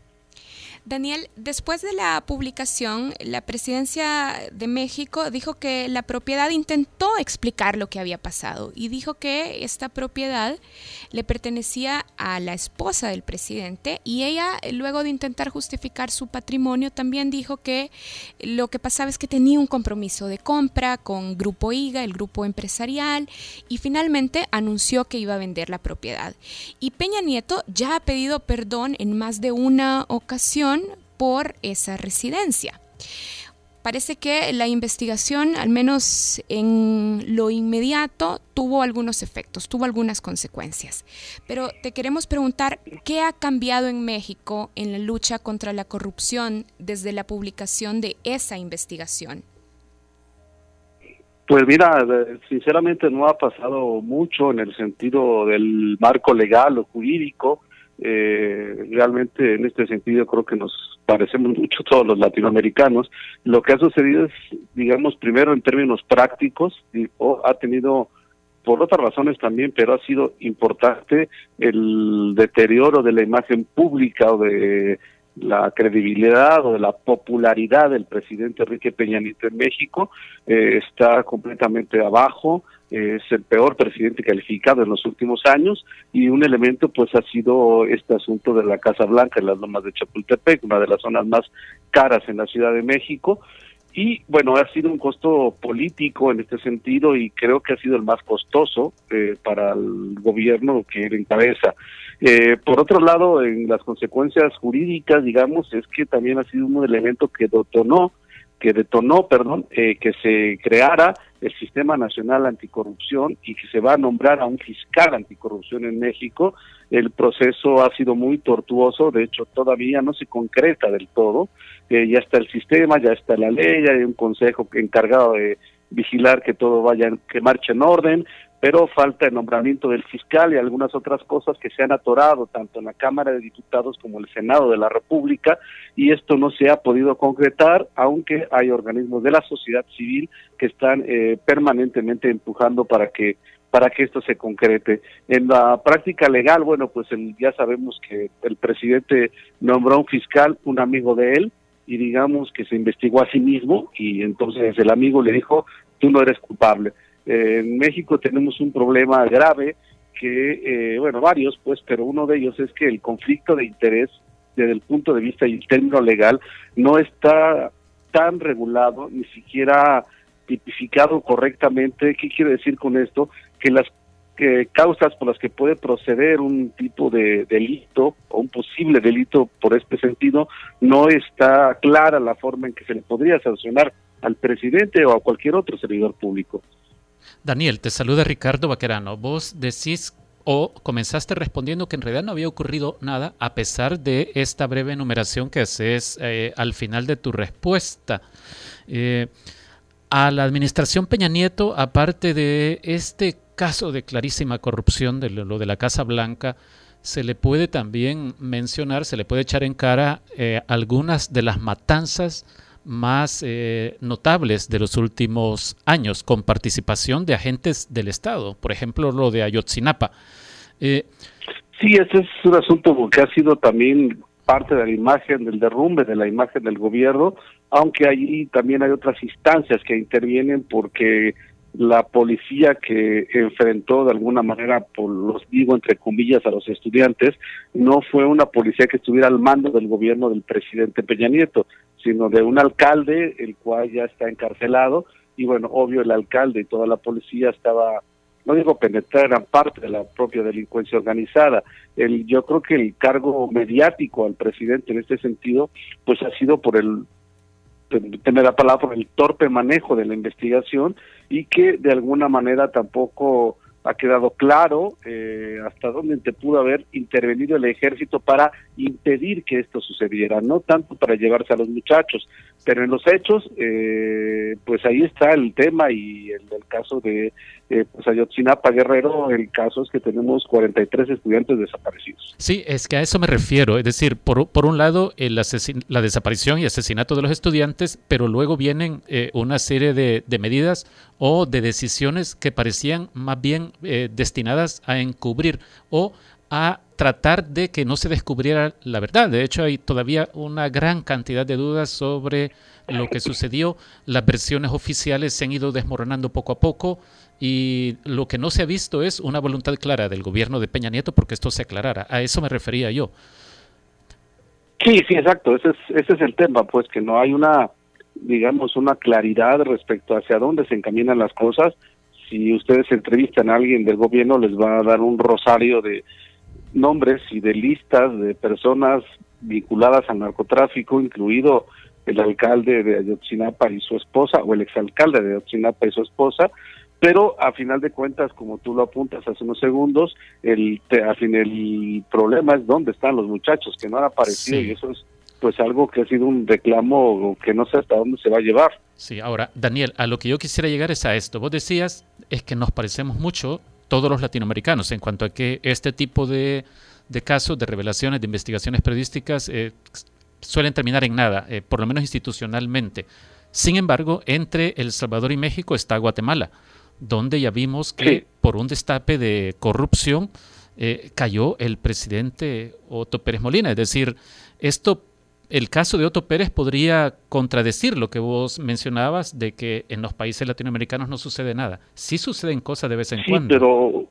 Daniel, después de la publicación, la presidencia de México dijo que la propiedad intentó explicar lo que había pasado y dijo que esta propiedad le pertenecía a la esposa del presidente y ella, luego de intentar justificar su patrimonio, también dijo que lo que pasaba es que tenía un compromiso de compra con Grupo IGA, el grupo empresarial, y finalmente anunció que iba a vender la propiedad. Y Peña Nieto ya ha pedido perdón en más de una ocasión por esa residencia. Parece que la investigación, al menos en lo inmediato, tuvo algunos efectos, tuvo algunas consecuencias. Pero te queremos preguntar, ¿qué ha cambiado en México en la lucha contra la corrupción desde la publicación de esa investigación? Pues mira, sinceramente no ha pasado mucho en el sentido del marco legal o jurídico eh, realmente en este sentido creo que nos parecemos mucho todos los latinoamericanos. Lo que ha sucedido es, digamos, primero en términos prácticos, y, ha tenido por otras razones también, pero ha sido importante el deterioro de la imagen pública o de la credibilidad o de la popularidad del presidente Enrique Peña Nieto en México eh, está completamente abajo es el peor presidente calificado en los últimos años y un elemento pues ha sido este asunto de la Casa Blanca en las lomas de Chapultepec, una de las zonas más caras en la Ciudad de México y bueno, ha sido un costo político en este sentido y creo que ha sido el más costoso eh, para el gobierno que él encabeza. Eh, por otro lado, en las consecuencias jurídicas, digamos, es que también ha sido un elemento que detonó que detonó, perdón, eh, que se creara el Sistema Nacional Anticorrupción y que se va a nombrar a un fiscal anticorrupción en México. El proceso ha sido muy tortuoso, de hecho todavía no se concreta del todo. Eh, ya está el sistema, ya está la ley, ya hay un consejo encargado de vigilar que todo vaya, que marche en orden, pero falta el nombramiento del fiscal y algunas otras cosas que se han atorado tanto en la Cámara de Diputados como en el Senado de la República y esto no se ha podido concretar, aunque hay organismos de la sociedad civil que están eh, permanentemente empujando para que para que esto se concrete. En la práctica legal, bueno, pues ya sabemos que el presidente nombró a un fiscal, un amigo de él, y digamos que se investigó a sí mismo y entonces el amigo le dijo, tú no eres culpable en México tenemos un problema grave que, eh, bueno, varios, pues, pero uno de ellos es que el conflicto de interés desde el punto de vista y término legal no está tan regulado, ni siquiera tipificado correctamente. ¿Qué quiere decir con esto? Que las causas por las que puede proceder un tipo de delito o un posible delito por este sentido no está clara la forma en que se le podría sancionar al presidente o a cualquier otro servidor público. Daniel, te saluda Ricardo Vaquerano. Vos decís o comenzaste respondiendo que en realidad no había ocurrido nada a pesar de esta breve enumeración que haces eh, al final de tu respuesta. Eh, a la administración Peña Nieto, aparte de este caso de clarísima corrupción de lo de la Casa Blanca, se le puede también mencionar, se le puede echar en cara eh, algunas de las matanzas más eh, notables de los últimos años, con participación de agentes del Estado, por ejemplo, lo de Ayotzinapa. Eh, sí, ese es un asunto que ha sido también parte de la imagen del derrumbe de la imagen del gobierno, aunque allí también hay otras instancias que intervienen porque la policía que enfrentó de alguna manera, por los digo entre comillas, a los estudiantes, no fue una policía que estuviera al mando del gobierno del presidente Peña Nieto, sino de un alcalde, el cual ya está encarcelado, y bueno, obvio el alcalde y toda la policía estaba, no digo penetrar, eran parte de la propia delincuencia organizada. El, yo creo que el cargo mediático al presidente en este sentido, pues ha sido por el tener la palabra por el torpe manejo de la investigación y que de alguna manera tampoco ha quedado claro eh, hasta dónde te pudo haber intervenido el ejército para impedir que esto sucediera, no tanto para llevarse a los muchachos, pero en los hechos, eh, pues ahí está el tema y el, el caso de eh, pues Ayotzinapa Guerrero, el caso es que tenemos 43 estudiantes desaparecidos. Sí, es que a eso me refiero, es decir, por, por un lado el la desaparición y asesinato de los estudiantes, pero luego vienen eh, una serie de, de, medidas o de decisiones que parecían más bien eh, destinadas a encubrir o a tratar de que no se descubriera la verdad. De hecho, hay todavía una gran cantidad de dudas sobre lo que sucedió. Las versiones oficiales se han ido desmoronando poco a poco y lo que no se ha visto es una voluntad clara del gobierno de Peña Nieto porque esto se aclarara. A eso me refería yo. Sí, sí, exacto. Ese es, ese es el tema, pues que no hay una, digamos, una claridad respecto hacia dónde se encaminan las cosas. Si ustedes entrevistan a alguien del gobierno, les va a dar un rosario de nombres y de listas de personas vinculadas al narcotráfico, incluido el alcalde de Ayotzinapa y su esposa, o el exalcalde de Ayotzinapa y su esposa, pero a final de cuentas, como tú lo apuntas hace unos segundos, el, el problema es dónde están los muchachos que no han aparecido y eso es pues algo que ha sido un reclamo que no sé hasta dónde se va a llevar. Sí, ahora, Daniel, a lo que yo quisiera llegar es a esto. Vos decías, es que nos parecemos mucho todos los latinoamericanos en cuanto a que este tipo de, de casos, de revelaciones, de investigaciones periodísticas eh, suelen terminar en nada, eh, por lo menos institucionalmente. Sin embargo, entre El Salvador y México está Guatemala, donde ya vimos que por un destape de corrupción eh, cayó el presidente Otto Pérez Molina. Es decir, esto el caso de Otto Pérez podría contradecir lo que vos mencionabas de que en los países latinoamericanos no sucede nada. Sí suceden cosas de vez en sí, cuando. Pero,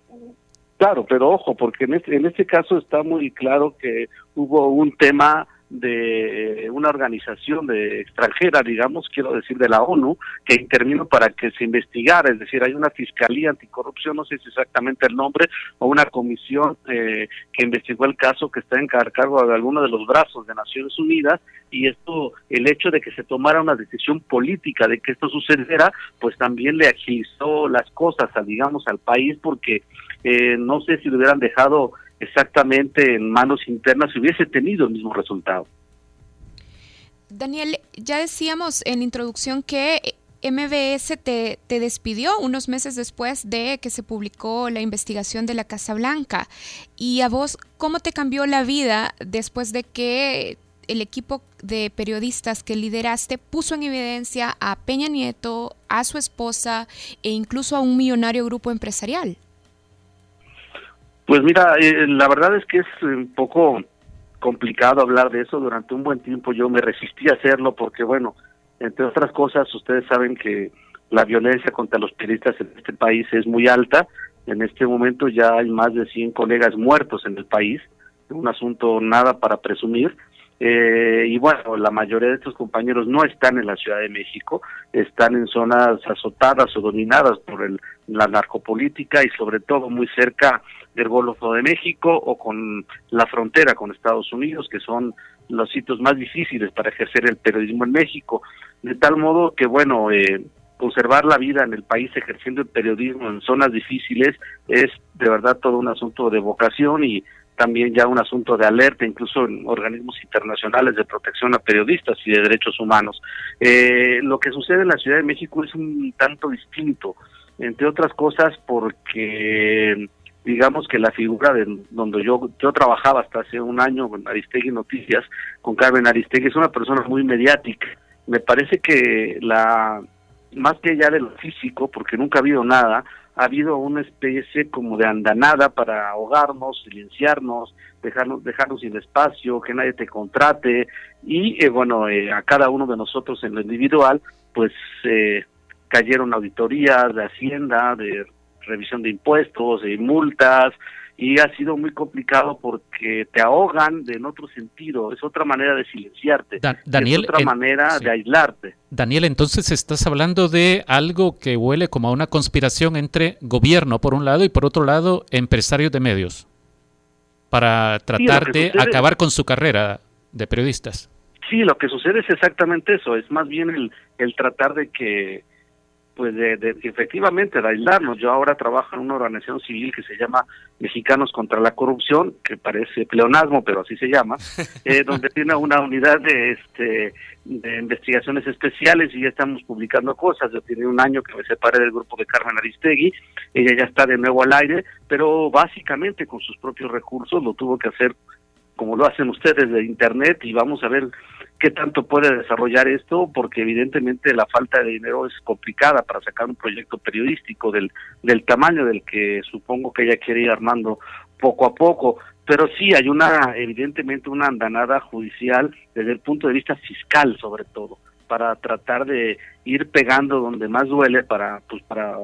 claro, pero ojo, porque en este, en este caso está muy claro que hubo un tema de una organización de extranjera, digamos, quiero decir de la ONU, que intervino para que se investigara, es decir, hay una fiscalía anticorrupción, no sé si exactamente el nombre, o una comisión eh, que investigó el caso que está en de alguno de los brazos de Naciones Unidas, y esto, el hecho de que se tomara una decisión política de que esto sucediera, pues también le agilizó las cosas, a, digamos, al país, porque eh, no sé si lo hubieran dejado exactamente en manos internas hubiese tenido el mismo resultado. Daniel, ya decíamos en la introducción que MBS te, te, despidió unos meses después de que se publicó la investigación de la Casa Blanca. ¿Y a vos cómo te cambió la vida después de que el equipo de periodistas que lideraste puso en evidencia a Peña Nieto, a su esposa e incluso a un millonario grupo empresarial? Pues mira, eh, la verdad es que es un poco complicado hablar de eso. Durante un buen tiempo yo me resistí a hacerlo porque, bueno, entre otras cosas, ustedes saben que la violencia contra los periodistas en este país es muy alta. En este momento ya hay más de 100 colegas muertos en el país, un asunto nada para presumir. Eh, y bueno, la mayoría de estos compañeros no están en la Ciudad de México, están en zonas azotadas o dominadas por el, la narcopolítica y sobre todo muy cerca del Golfo de México o con la frontera con Estados Unidos, que son los sitios más difíciles para ejercer el periodismo en México. De tal modo que, bueno, eh, conservar la vida en el país ejerciendo el periodismo en zonas difíciles es de verdad todo un asunto de vocación y también ya un asunto de alerta, incluso en organismos internacionales de protección a periodistas y de derechos humanos. Eh, lo que sucede en la Ciudad de México es un tanto distinto, entre otras cosas porque digamos que la figura de donde yo yo trabajaba hasta hace un año con Aristegui Noticias, con Carmen Aristegui, es una persona muy mediática. Me parece que la más que ya de lo físico, porque nunca ha habido nada, ha habido una especie como de andanada para ahogarnos, silenciarnos, dejarnos, dejarnos sin espacio, que nadie te contrate y eh, bueno, eh, a cada uno de nosotros en lo individual, pues eh, cayeron auditorías de Hacienda, de revisión de impuestos, de multas, y ha sido muy complicado porque te ahogan de en otro sentido, es otra manera de silenciarte, Daniel, es otra manera de aislarte. Daniel, entonces estás hablando de algo que huele como a una conspiración entre gobierno por un lado y por otro lado empresarios de medios para tratar sí, de acabar con su carrera de periodistas. Sí, lo que sucede es exactamente eso, es más bien el, el tratar de que pues de, efectivamente de aislarnos. Yo ahora trabajo en una organización civil que se llama Mexicanos contra la Corrupción, que parece pleonasmo, pero así se llama, eh, donde tiene una unidad de este de investigaciones especiales y ya estamos publicando cosas. Yo tiene un año que me separé del grupo de Carmen Aristegui, ella ya está de nuevo al aire, pero básicamente con sus propios recursos lo tuvo que hacer como lo hacen ustedes de internet y vamos a ver qué tanto puede desarrollar esto, porque evidentemente la falta de dinero es complicada para sacar un proyecto periodístico del, del tamaño del que supongo que ella quiere ir armando poco a poco. Pero sí hay una, evidentemente, una andanada judicial desde el punto de vista fiscal, sobre todo, para tratar de ir pegando donde más duele para, pues, para,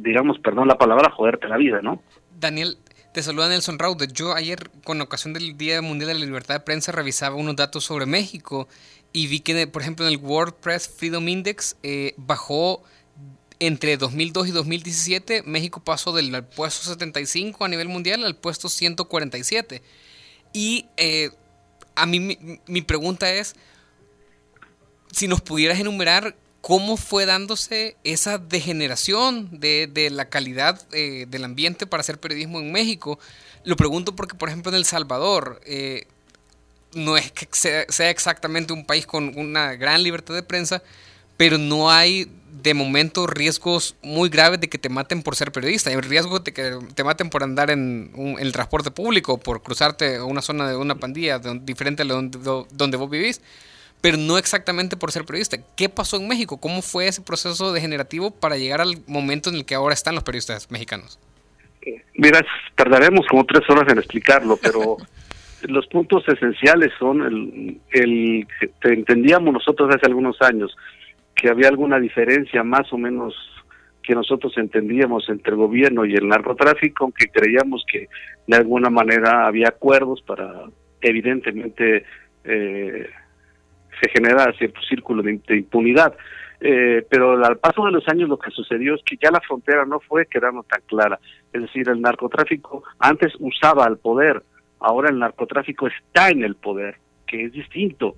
digamos, perdón la palabra, joderte la vida, ¿no? Daniel, te saluda Nelson Raude. Yo ayer, con ocasión del Día Mundial de la Libertad de Prensa, revisaba unos datos sobre México y vi que, por ejemplo, en el WordPress Freedom Index eh, bajó entre 2002 y 2017. México pasó del puesto 75 a nivel mundial al puesto 147. Y eh, a mí mi, mi pregunta es, si nos pudieras enumerar cómo fue dándose esa degeneración de, la calidad eh, del ambiente para hacer periodismo en México. Lo pregunto porque, por ejemplo, en El Salvador, eh, no es que sea, exactamente un país con una gran libertad de prensa, pero no hay de momento riesgos muy graves de que te maten por ser periodista. Hay riesgo de que te maten por andar en, el transporte público, por cruzarte a una zona de una pandilla diferente a donde vos vivís pero no exactamente por ser periodista. ¿Qué pasó en México? ¿Cómo fue ese proceso degenerativo para llegar al momento en el que ahora están los periodistas mexicanos? Mira, tardaremos como tres horas en explicarlo, pero los puntos esenciales son el, el que entendíamos nosotros hace algunos años que había alguna diferencia más o menos que nosotros entendíamos entre el gobierno y el narcotráfico, aunque creíamos que de alguna manera había acuerdos para evidentemente eh, se genera cierto círculo de, impunidad. Eh, pero al paso de los años lo que sucedió es que ya la frontera no fue quedando tan clara. Es decir, el narcotráfico antes usaba el poder, ahora el narcotráfico está en el poder, que es distinto.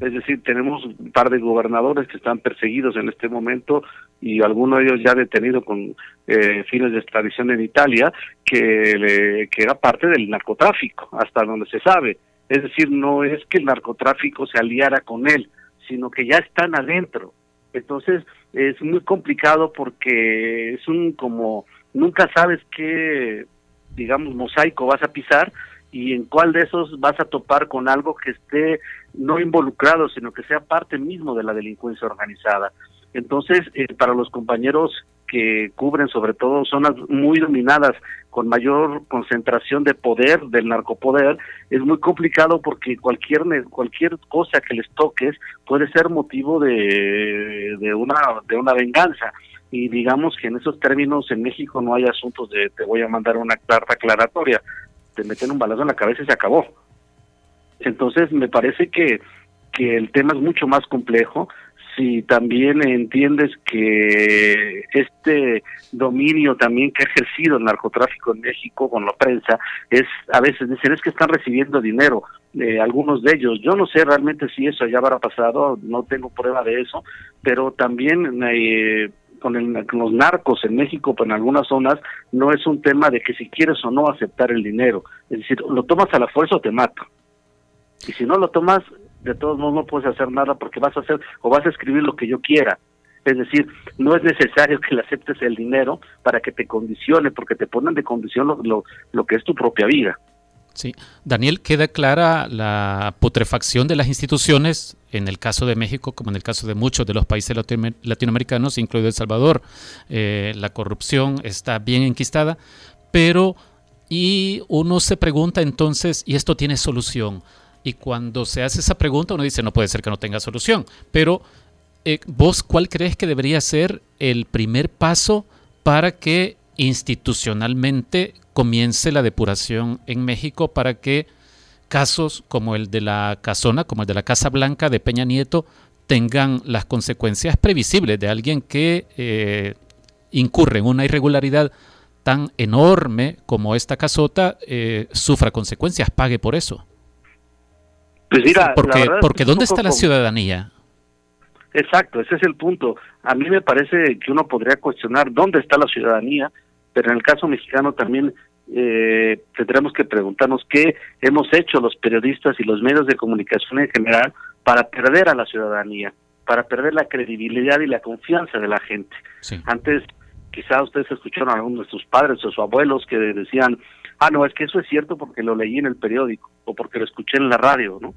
Es decir, tenemos un par de gobernadores que están perseguidos en este momento y alguno de ellos ya detenido con eh, fines de extradición en Italia, que, que era parte del narcotráfico, hasta donde se sabe. Es decir, no es que el narcotráfico se aliara con él, sino que ya están adentro. Entonces es muy complicado porque es un como nunca sabes qué, digamos, mosaico vas a pisar y en cuál de esos vas a topar con algo que esté no involucrado, sino que sea parte mismo de la delincuencia organizada. Entonces, eh, para los compañeros que cubren sobre todo zonas muy dominadas con mayor concentración de poder del narcopoder es muy complicado porque cualquier cualquier cosa que les toques puede ser motivo de, de una de una venganza. Y digamos que en esos términos en México no hay asuntos de te voy a mandar una carta aclaratoria te meten un balazo en la cabeza y se acabó. Entonces me parece que que el tema es mucho más complejo si también entiendes que este dominio también que ha ejercido el narcotráfico en México con la prensa es a veces dicen es que están recibiendo dinero eh, algunos de ellos yo no sé realmente si eso ya habrá pasado no tengo prueba de eso pero también eh, con, el, con los narcos en México pues en algunas zonas no es un tema de que si quieres o no aceptar el dinero. Es decir lo tomas a la fuerza o te mato y si no lo tomas de todos modos no puedes hacer nada porque vas a hacer o vas a escribir lo que yo quiera. Es decir, no es necesario que le aceptes el dinero para que te condicione, porque te ponen de condición lo, lo, que es tu propia vida. Sí, Daniel, queda clara la putrefacción de las instituciones en el caso de México, como en el caso de muchos de los países latinoamericanos, incluido El Salvador. Eh, la corrupción está bien enquistada, pero y uno se pregunta entonces, ¿y esto tiene solución? Y cuando se hace esa pregunta, uno dice, no puede ser que no tenga solución. Pero eh, vos, ¿cuál crees que debería ser el primer paso para que institucionalmente comience la depuración en México para que casos como el de la Casona, como el de la Casa Blanca de Peña Nieto, tengan las consecuencias previsibles de alguien que eh, incurre en una irregularidad tan enorme como esta casota, eh, sufra consecuencias, pague por eso. Pues mira, porque, porque ¿dónde está la ciudadanía? Exacto, ese es el punto. A mí me parece que uno podría cuestionar dónde está la ciudadanía, pero en el caso mexicano también eh, tendremos que preguntarnos qué hemos hecho los periodistas y los medios de comunicación en general para perder a la ciudadanía, para perder la credibilidad y la confianza de la gente. Antes, quizá ustedes escucharon a algunos de sus padres o sus abuelos que decían, ah, no, es que eso es cierto porque lo leí en el periódico o porque lo escuché en la radio, ¿no?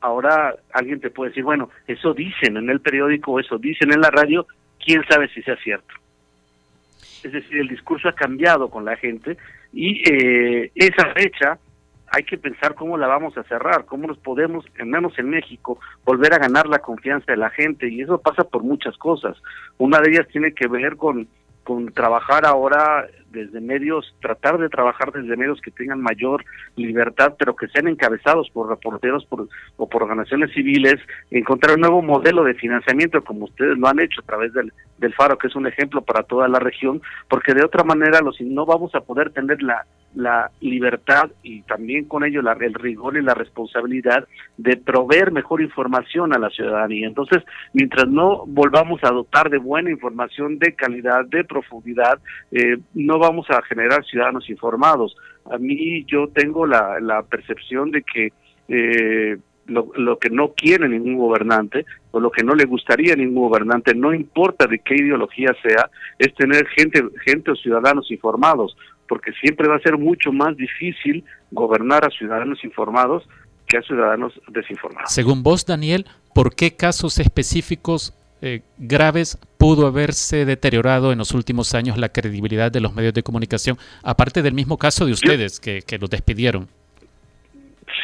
Ahora alguien te puede decir, bueno, eso dicen en el periódico o eso dicen en la radio, quién sabe si sea cierto. Es decir, el discurso ha cambiado con la gente y eh, esa fecha hay que pensar cómo la vamos a cerrar, cómo nos podemos, al menos en México, volver a ganar la confianza de la gente y eso pasa por muchas cosas. Una de ellas tiene que ver con, con trabajar ahora desde medios, tratar de trabajar desde medios que tengan mayor libertad, pero que sean encabezados por reporteros por, o por organizaciones civiles, encontrar un nuevo modelo de financiamiento, como ustedes lo han hecho a través del, del Faro, que es un ejemplo para toda la región, porque de otra manera los no vamos a poder tener la, la libertad y también con ello la, el rigor y la responsabilidad de proveer mejor información a la ciudadanía. Entonces, mientras no volvamos a dotar de buena información, de calidad, de profundidad, eh, no vamos a generar ciudadanos informados. A mí yo tengo la, percepción de que eh, lo, lo, que no quiere ningún gobernante o lo que no le gustaría a ningún gobernante, no importa de qué ideología sea, es tener gente, gente o ciudadanos informados, porque siempre va a ser mucho más difícil gobernar a ciudadanos informados que a ciudadanos desinformados. Según vos, Daniel, ¿por qué casos específicos eh, graves pudo haberse deteriorado en los últimos años la credibilidad de los medios de comunicación, aparte del mismo caso de ustedes, que, que los despidieron?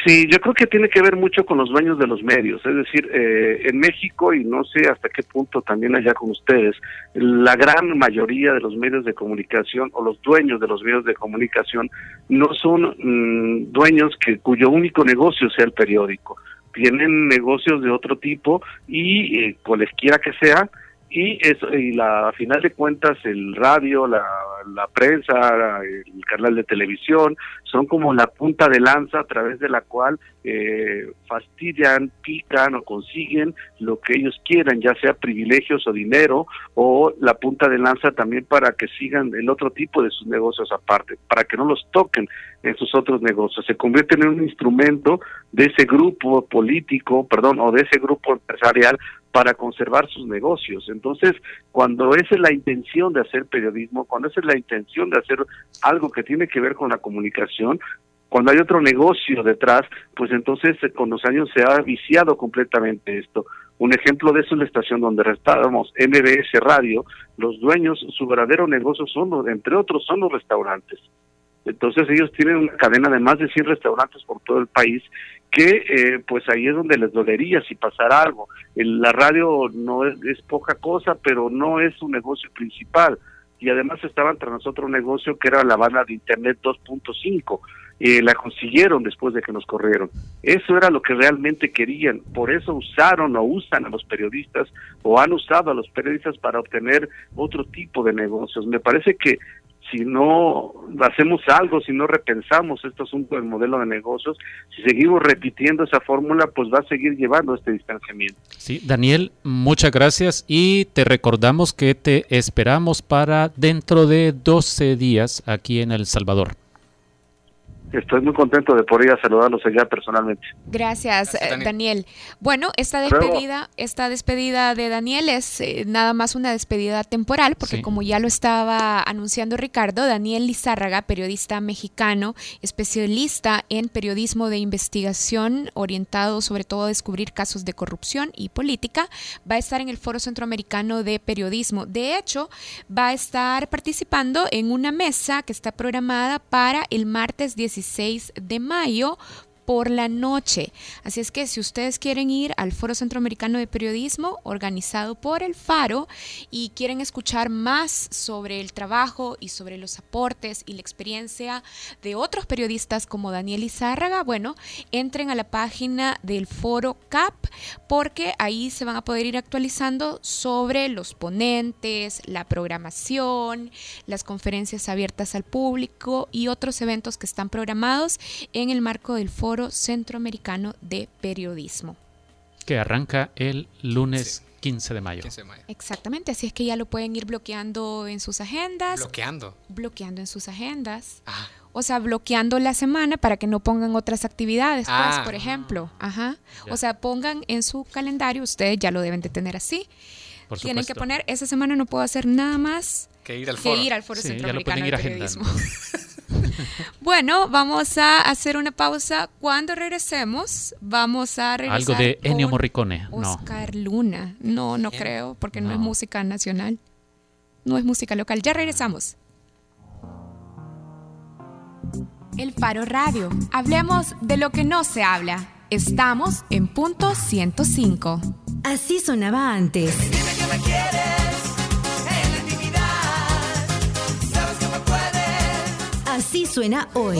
Sí, yo creo que tiene que ver mucho con los dueños de los medios, es decir, eh, en México y no sé hasta qué punto también allá con ustedes, la gran mayoría de los medios de comunicación o los dueños de los medios de comunicación no son mm, dueños que cuyo único negocio sea el periódico tienen negocios de otro tipo y eh, cualesquiera que sea y eso y la a final de cuentas el radio la, la prensa el canal de televisión son como la punta de lanza a través de la cual eh, fastidian pican o consiguen lo que ellos quieran ya sea privilegios o dinero o la punta de lanza también para que sigan el otro tipo de sus negocios aparte para que no los toquen en sus otros negocios. Se convierten en un instrumento de ese grupo político perdón o de ese grupo empresarial para conservar sus negocios. Entonces, cuando esa es la intención de hacer periodismo, cuando esa es la intención de hacer algo que tiene que ver con la comunicación, cuando hay otro negocio detrás, pues entonces eh, con los años se ha viciado completamente esto. Un ejemplo de eso es la estación donde estábamos, MBS Radio. Los dueños, su verdadero negocio son, entre otros, son los restaurantes. Entonces ellos tienen una cadena de más de 100 restaurantes por todo el país que eh, pues ahí es donde les dolería si pasara algo. la radio no es, poca cosa, pero no es su negocio principal. Y además estaban tras nosotros un negocio que era la banda de Internet 2.5. Eh, la consiguieron después de que nos corrieron. Eso era lo que realmente querían. Por eso usaron o usan a los periodistas o han usado a los periodistas para obtener otro tipo de negocios. Me parece que si no hacemos algo, si no repensamos este asunto del modelo de negocios, si seguimos repitiendo esa fórmula, pues va a seguir llevando este distanciamiento. Sí, Daniel, muchas gracias y te recordamos que te esperamos para dentro de 12 días aquí en El Salvador. Estoy muy contento de poder ir a saludarlos allá personalmente. Gracias, eh, Daniel. Bueno, esta despedida, esta despedida de Daniel es eh, nada más una despedida temporal, porque como ya lo estaba anunciando Ricardo, Daniel Lizárraga, periodista mexicano, especialista en periodismo de investigación, orientado sobre todo a descubrir casos de corrupción y política, va a estar en el Foro Centroamericano de Periodismo. De hecho, va a estar participando en una mesa que está programada para el martes 17 16 de mayo por la noche. Así es que si ustedes quieren ir al Foro Centroamericano de Periodismo organizado por el Faro y quieren escuchar más sobre el trabajo y sobre los aportes y la experiencia de otros periodistas como Daniel Izárraga, bueno, entren a la página del Foro CAP porque ahí se van a poder ir actualizando sobre los ponentes, la programación, las conferencias abiertas al público y otros eventos que están programados en el marco del Foro Centroamericano de Periodismo. Que arranca el lunes 15 de mayo. 15 de mayo. Exactamente, así es que ya lo pueden ir bloqueando en sus agendas. Bloqueando. Bloqueando en sus agendas. Ah. O sea, bloqueando la semana para que no pongan otras actividades, pues, Ah. por ejemplo. Ajá. Ya. O sea, pongan en su calendario, ustedes ya lo deben de tener así. Por Tienen que poner, esa semana no puedo hacer nada más Que ir al que foro. ir al Foro Sí, ya lo Centroamericano de Periodismo. Bueno, vamos a hacer una pausa. Cuando regresemos, vamos a regresar Algo de Ennio con Morricone. No. Oscar Luna. No, no creo, porque no. es No. música nacional. No es música local. Ya regresamos. El Faro Radio. Hablemos de lo que no se habla. Estamos en punto 105. Así sonaba antes. Así suena hoy.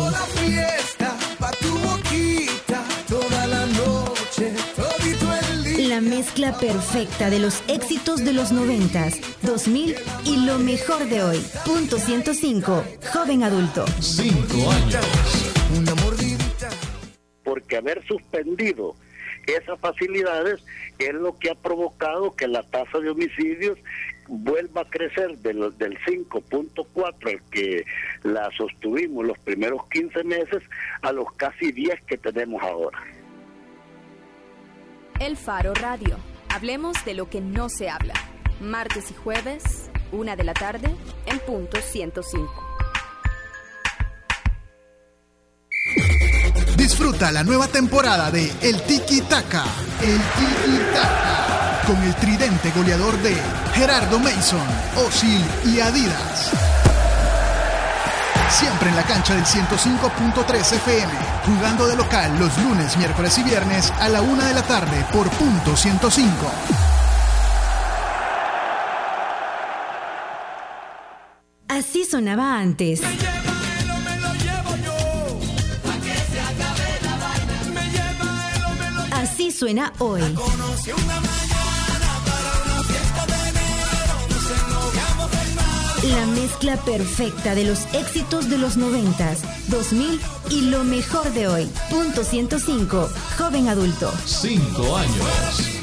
La mezcla perfecta de los éxitos de los 90s, 2000 y lo mejor de hoy. Punto 105. Joven adulto. porque haber suspendido esas facilidades es lo que ha provocado que la tasa de homicidios vuelva a crecer del, del 5.4 al que la sostuvimos los primeros 15 meses a los casi 10 que tenemos ahora. El Faro Radio. Hablemos de lo que no se habla. Martes y jueves, una de la tarde, en punto 105. Disfruta la nueva temporada de El Tiki Taka. El Tiki. Con el tridente goleador de Gerardo Mason, Osil y Adidas. Siempre en la cancha del 105.3 FM. Jugando de local los lunes, miércoles y viernes a la una de la tarde por punto 105. Así sonaba antes. Así suena hoy. La mezcla perfecta de los éxitos de los 90s, 2000 y lo mejor de hoy. Punto 105. Joven adulto. Cinco años.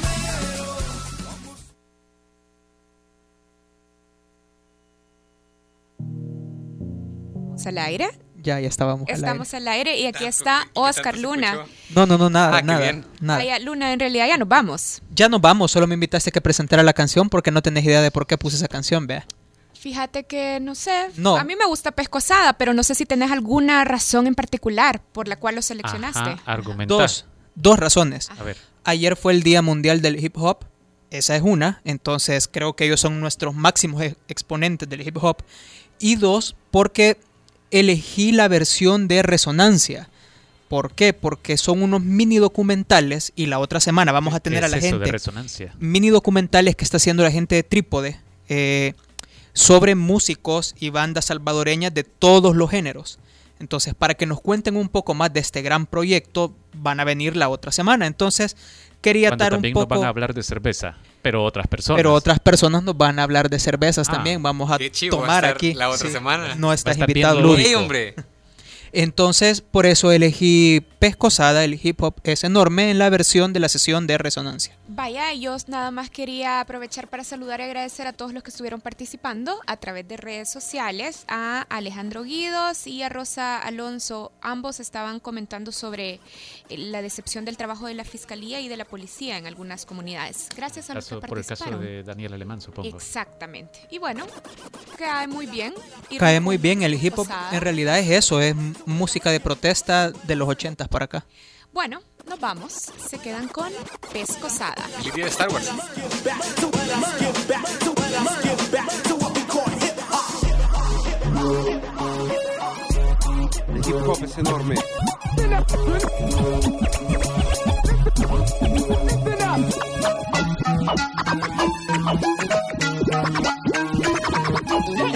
¿Estamos al aire? Ya, ya estábamos al aire. Estamos al aire y aquí está Oscar Luna. No, no, no, nada, Ah, nada, nada. Vaya, Luna, en realidad ya nos vamos. Ya nos vamos, solo me invitaste a que presentara la canción porque no tenés idea de por qué puse esa canción, vea. Fíjate que, no sé, No. a mí me gusta Pescosada, pero no sé si tenés alguna razón en particular por la cual lo seleccionaste. Ajá, argumentar. Dos, dos razones. A ver. Ayer fue el Día Mundial del Hip Hop. Esa es una. Entonces creo que ellos son nuestros máximos e- exponentes del hip hop. Y dos, porque elegí la versión de Resonancia. ¿Por qué? Porque son unos mini documentales y la otra semana vamos a tener ¿Qué a la es eso de gente resonancia? mini documentales que está haciendo la gente de Trípode eh, sobre músicos y bandas salvadoreñas de todos los géneros. Entonces, para que nos cuenten un poco más de este gran proyecto, van a venir la otra semana. Entonces, quería Cuando dar un también poco... nos van a hablar de cerveza, pero otras personas. Pero otras personas nos van a hablar de cervezas Ah, también. Vamos a qué chivo va a tomar estar aquí. la otra semana. No estás invitado. lúdico. ¡Ey, hombre! Entonces, por eso elegí Pescosada, el hip hop es enorme en la versión de la sesión de resonancia. Vaya, yo nada más quería aprovechar para saludar y agradecer a todos los que estuvieron participando a través de redes sociales, a Alejandro Guidos y a Rosa Alonso. Ambos estaban comentando sobre eh, la decepción del trabajo de la Fiscalía y de la Policía en algunas comunidades. Gracias a los que Caso- por el caso participaron. de Daniel Alemán, supongo. Exactamente. Y bueno, cae muy bien. Y Cae muy bien, el hip hop en realidad es eso, es música de protesta de los 80 para acá. Bueno, nos vamos. Se quedan con Pescosada. De Star Wars. El hip hop es enorme.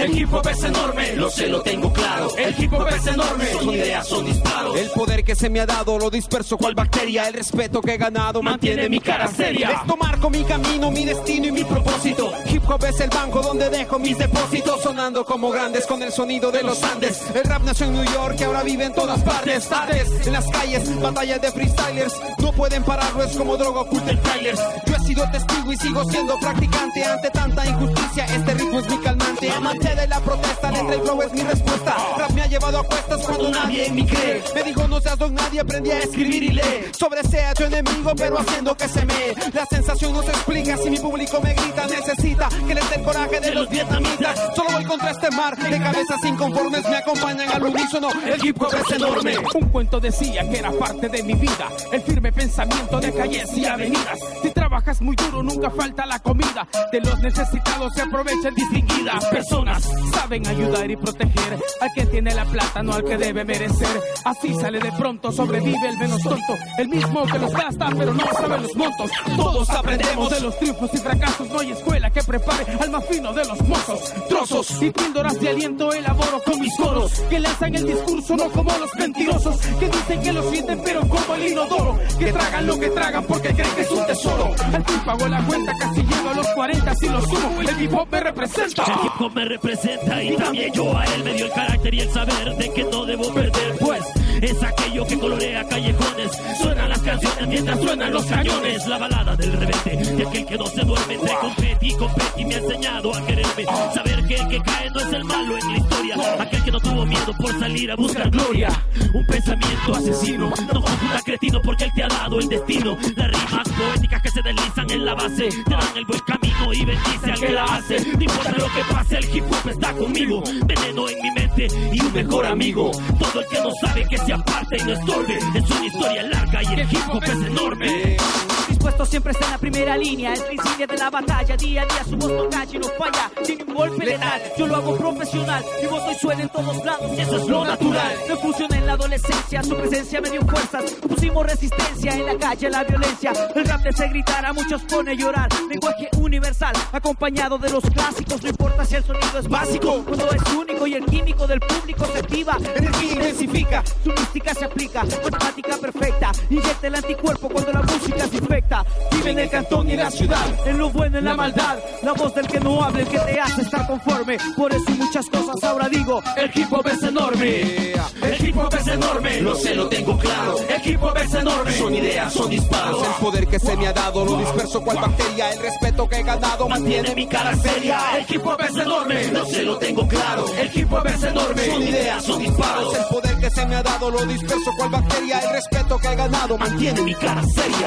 El hip hop es enorme, lo sé, lo tengo claro. El hip hop es enorme, son ideas, son disparos. El poder que se me ha dado lo disperso cual bacteria. El respeto que he ganado mantiene mi cara seria. Esto marco mi camino, mi destino y mi propósito. Hip hop es el banco donde dejo mis depósitos sonando como grandes con el sonido de los Andes. El rap nació en New York y ahora vive en todas partes. Tardes en las calles, batallas de freestylers. No pueden pararlo, es como droga oculta en trailers. Yo he sido testigo y sigo siendo practicante ante tanta injusticia. Este ritmo es mi calmante. Amante de la protesta, letra el flow es mi respuesta. Rap me ha llevado a cuestas cuando nadie en cree. Me dijo no seas don nadie, aprendí a escribir y leer. Sobresea tu enemigo, pero haciendo que se me. La sensación no se explica si mi público me grita. Necesita que les dé el coraje de los vietnamitas. Solo voy contra este mar de cabezas inconformes. Me acompañan al unísono. El hip es enorme. Un cuento decía que era parte de mi vida, el firme pensamiento de calles y avenidas. Si trabajas muy duro, nunca falta la comida. De los necesitados se aprovechan distinguidas personas. Saben ayudar y proteger al que tiene la plata, no al que debe merecer. Así sale de pronto, sobrevive el menos tonto, el mismo que los gasta, pero no sabe los montos. Todos aprendemos de los triunfos y fracasos. No hay escuela que prepare al más fino de los mozos. Trozos y píldoras de aliento elaboro con mis coros que lanzan el discurso, no como los mentirosos que dicen que lo sienten, pero como el inodoro. Que tragan lo que tragan porque creen que es un tesoro. Al fin pagó la cuenta, casi llego a los 40 si lo sumo. El hip hop me representa. El hip hop me representa y también yo a él me dio el carácter y el saber de que no debo perder, pues es aquello que colorea callejones. Suenan las canciones mientras suenan los cañones. La balada del rebelde, de aquel que no se duerme entre competi y competi me ha enseñado a quererme. Saber que el que cae no es el malo en la historia. Aquel que no tuvo miedo por salir a buscar gloria. Un pensamiento asesino, no confunda cretino porque él te ha dado el destino. Las rimas poéticas que se deslizan en la base te dan el buen camino y bendice al que la hace. No importa lo que el hip hop está conmigo. Veneno en mi mente y un mejor amigo. Todo el que no sabe que se aparte y no estorbe. Es una historia larga y el hip hop es enorme. Dispuesto siempre está en la primera línea, el principio de la batalla. Día a día su voz no calla y no falla. Tiene un golpe letal, yo lo hago profesional. Mi voz hoy suena en todos lados y eso es lo natural. No funciona en la adolescencia, su presencia me dio fuerzas. Pusimos resistencia en la calle, la violencia. El rap de se gritar a muchos pone a llorar. Lenguaje universal, acompañado de los clásicos. No importa si el sonido es básico, cuando es único y el químico del público se activa. Energía intensifica, su mística se aplica. Matemática perfecta, inyecta el anticuerpo cuando la música se infecta. Vive en el cantón y en la ciudad, en lo bueno, en la maldad. La voz del que no habla, el que te hace estar conforme. Por eso y muchas cosas ahora digo, el hip hop es enorme. El hop es enorme, lo sé, lo tengo claro. Hop es enorme, son ideas, son disparos. El poder que se me ha dado, lo disperso cual bacteria. El respeto que he ganado Mantiene mi cara seria. Hop es enorme, lo sé, lo tengo claro. Hop es enorme, son ideas, son disparos. El poder que se me ha dado, lo disperso cual bacteria. El respeto que he ganado Mantiene mi cara seria.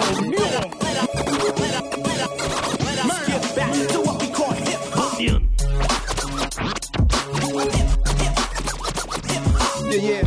Yeah,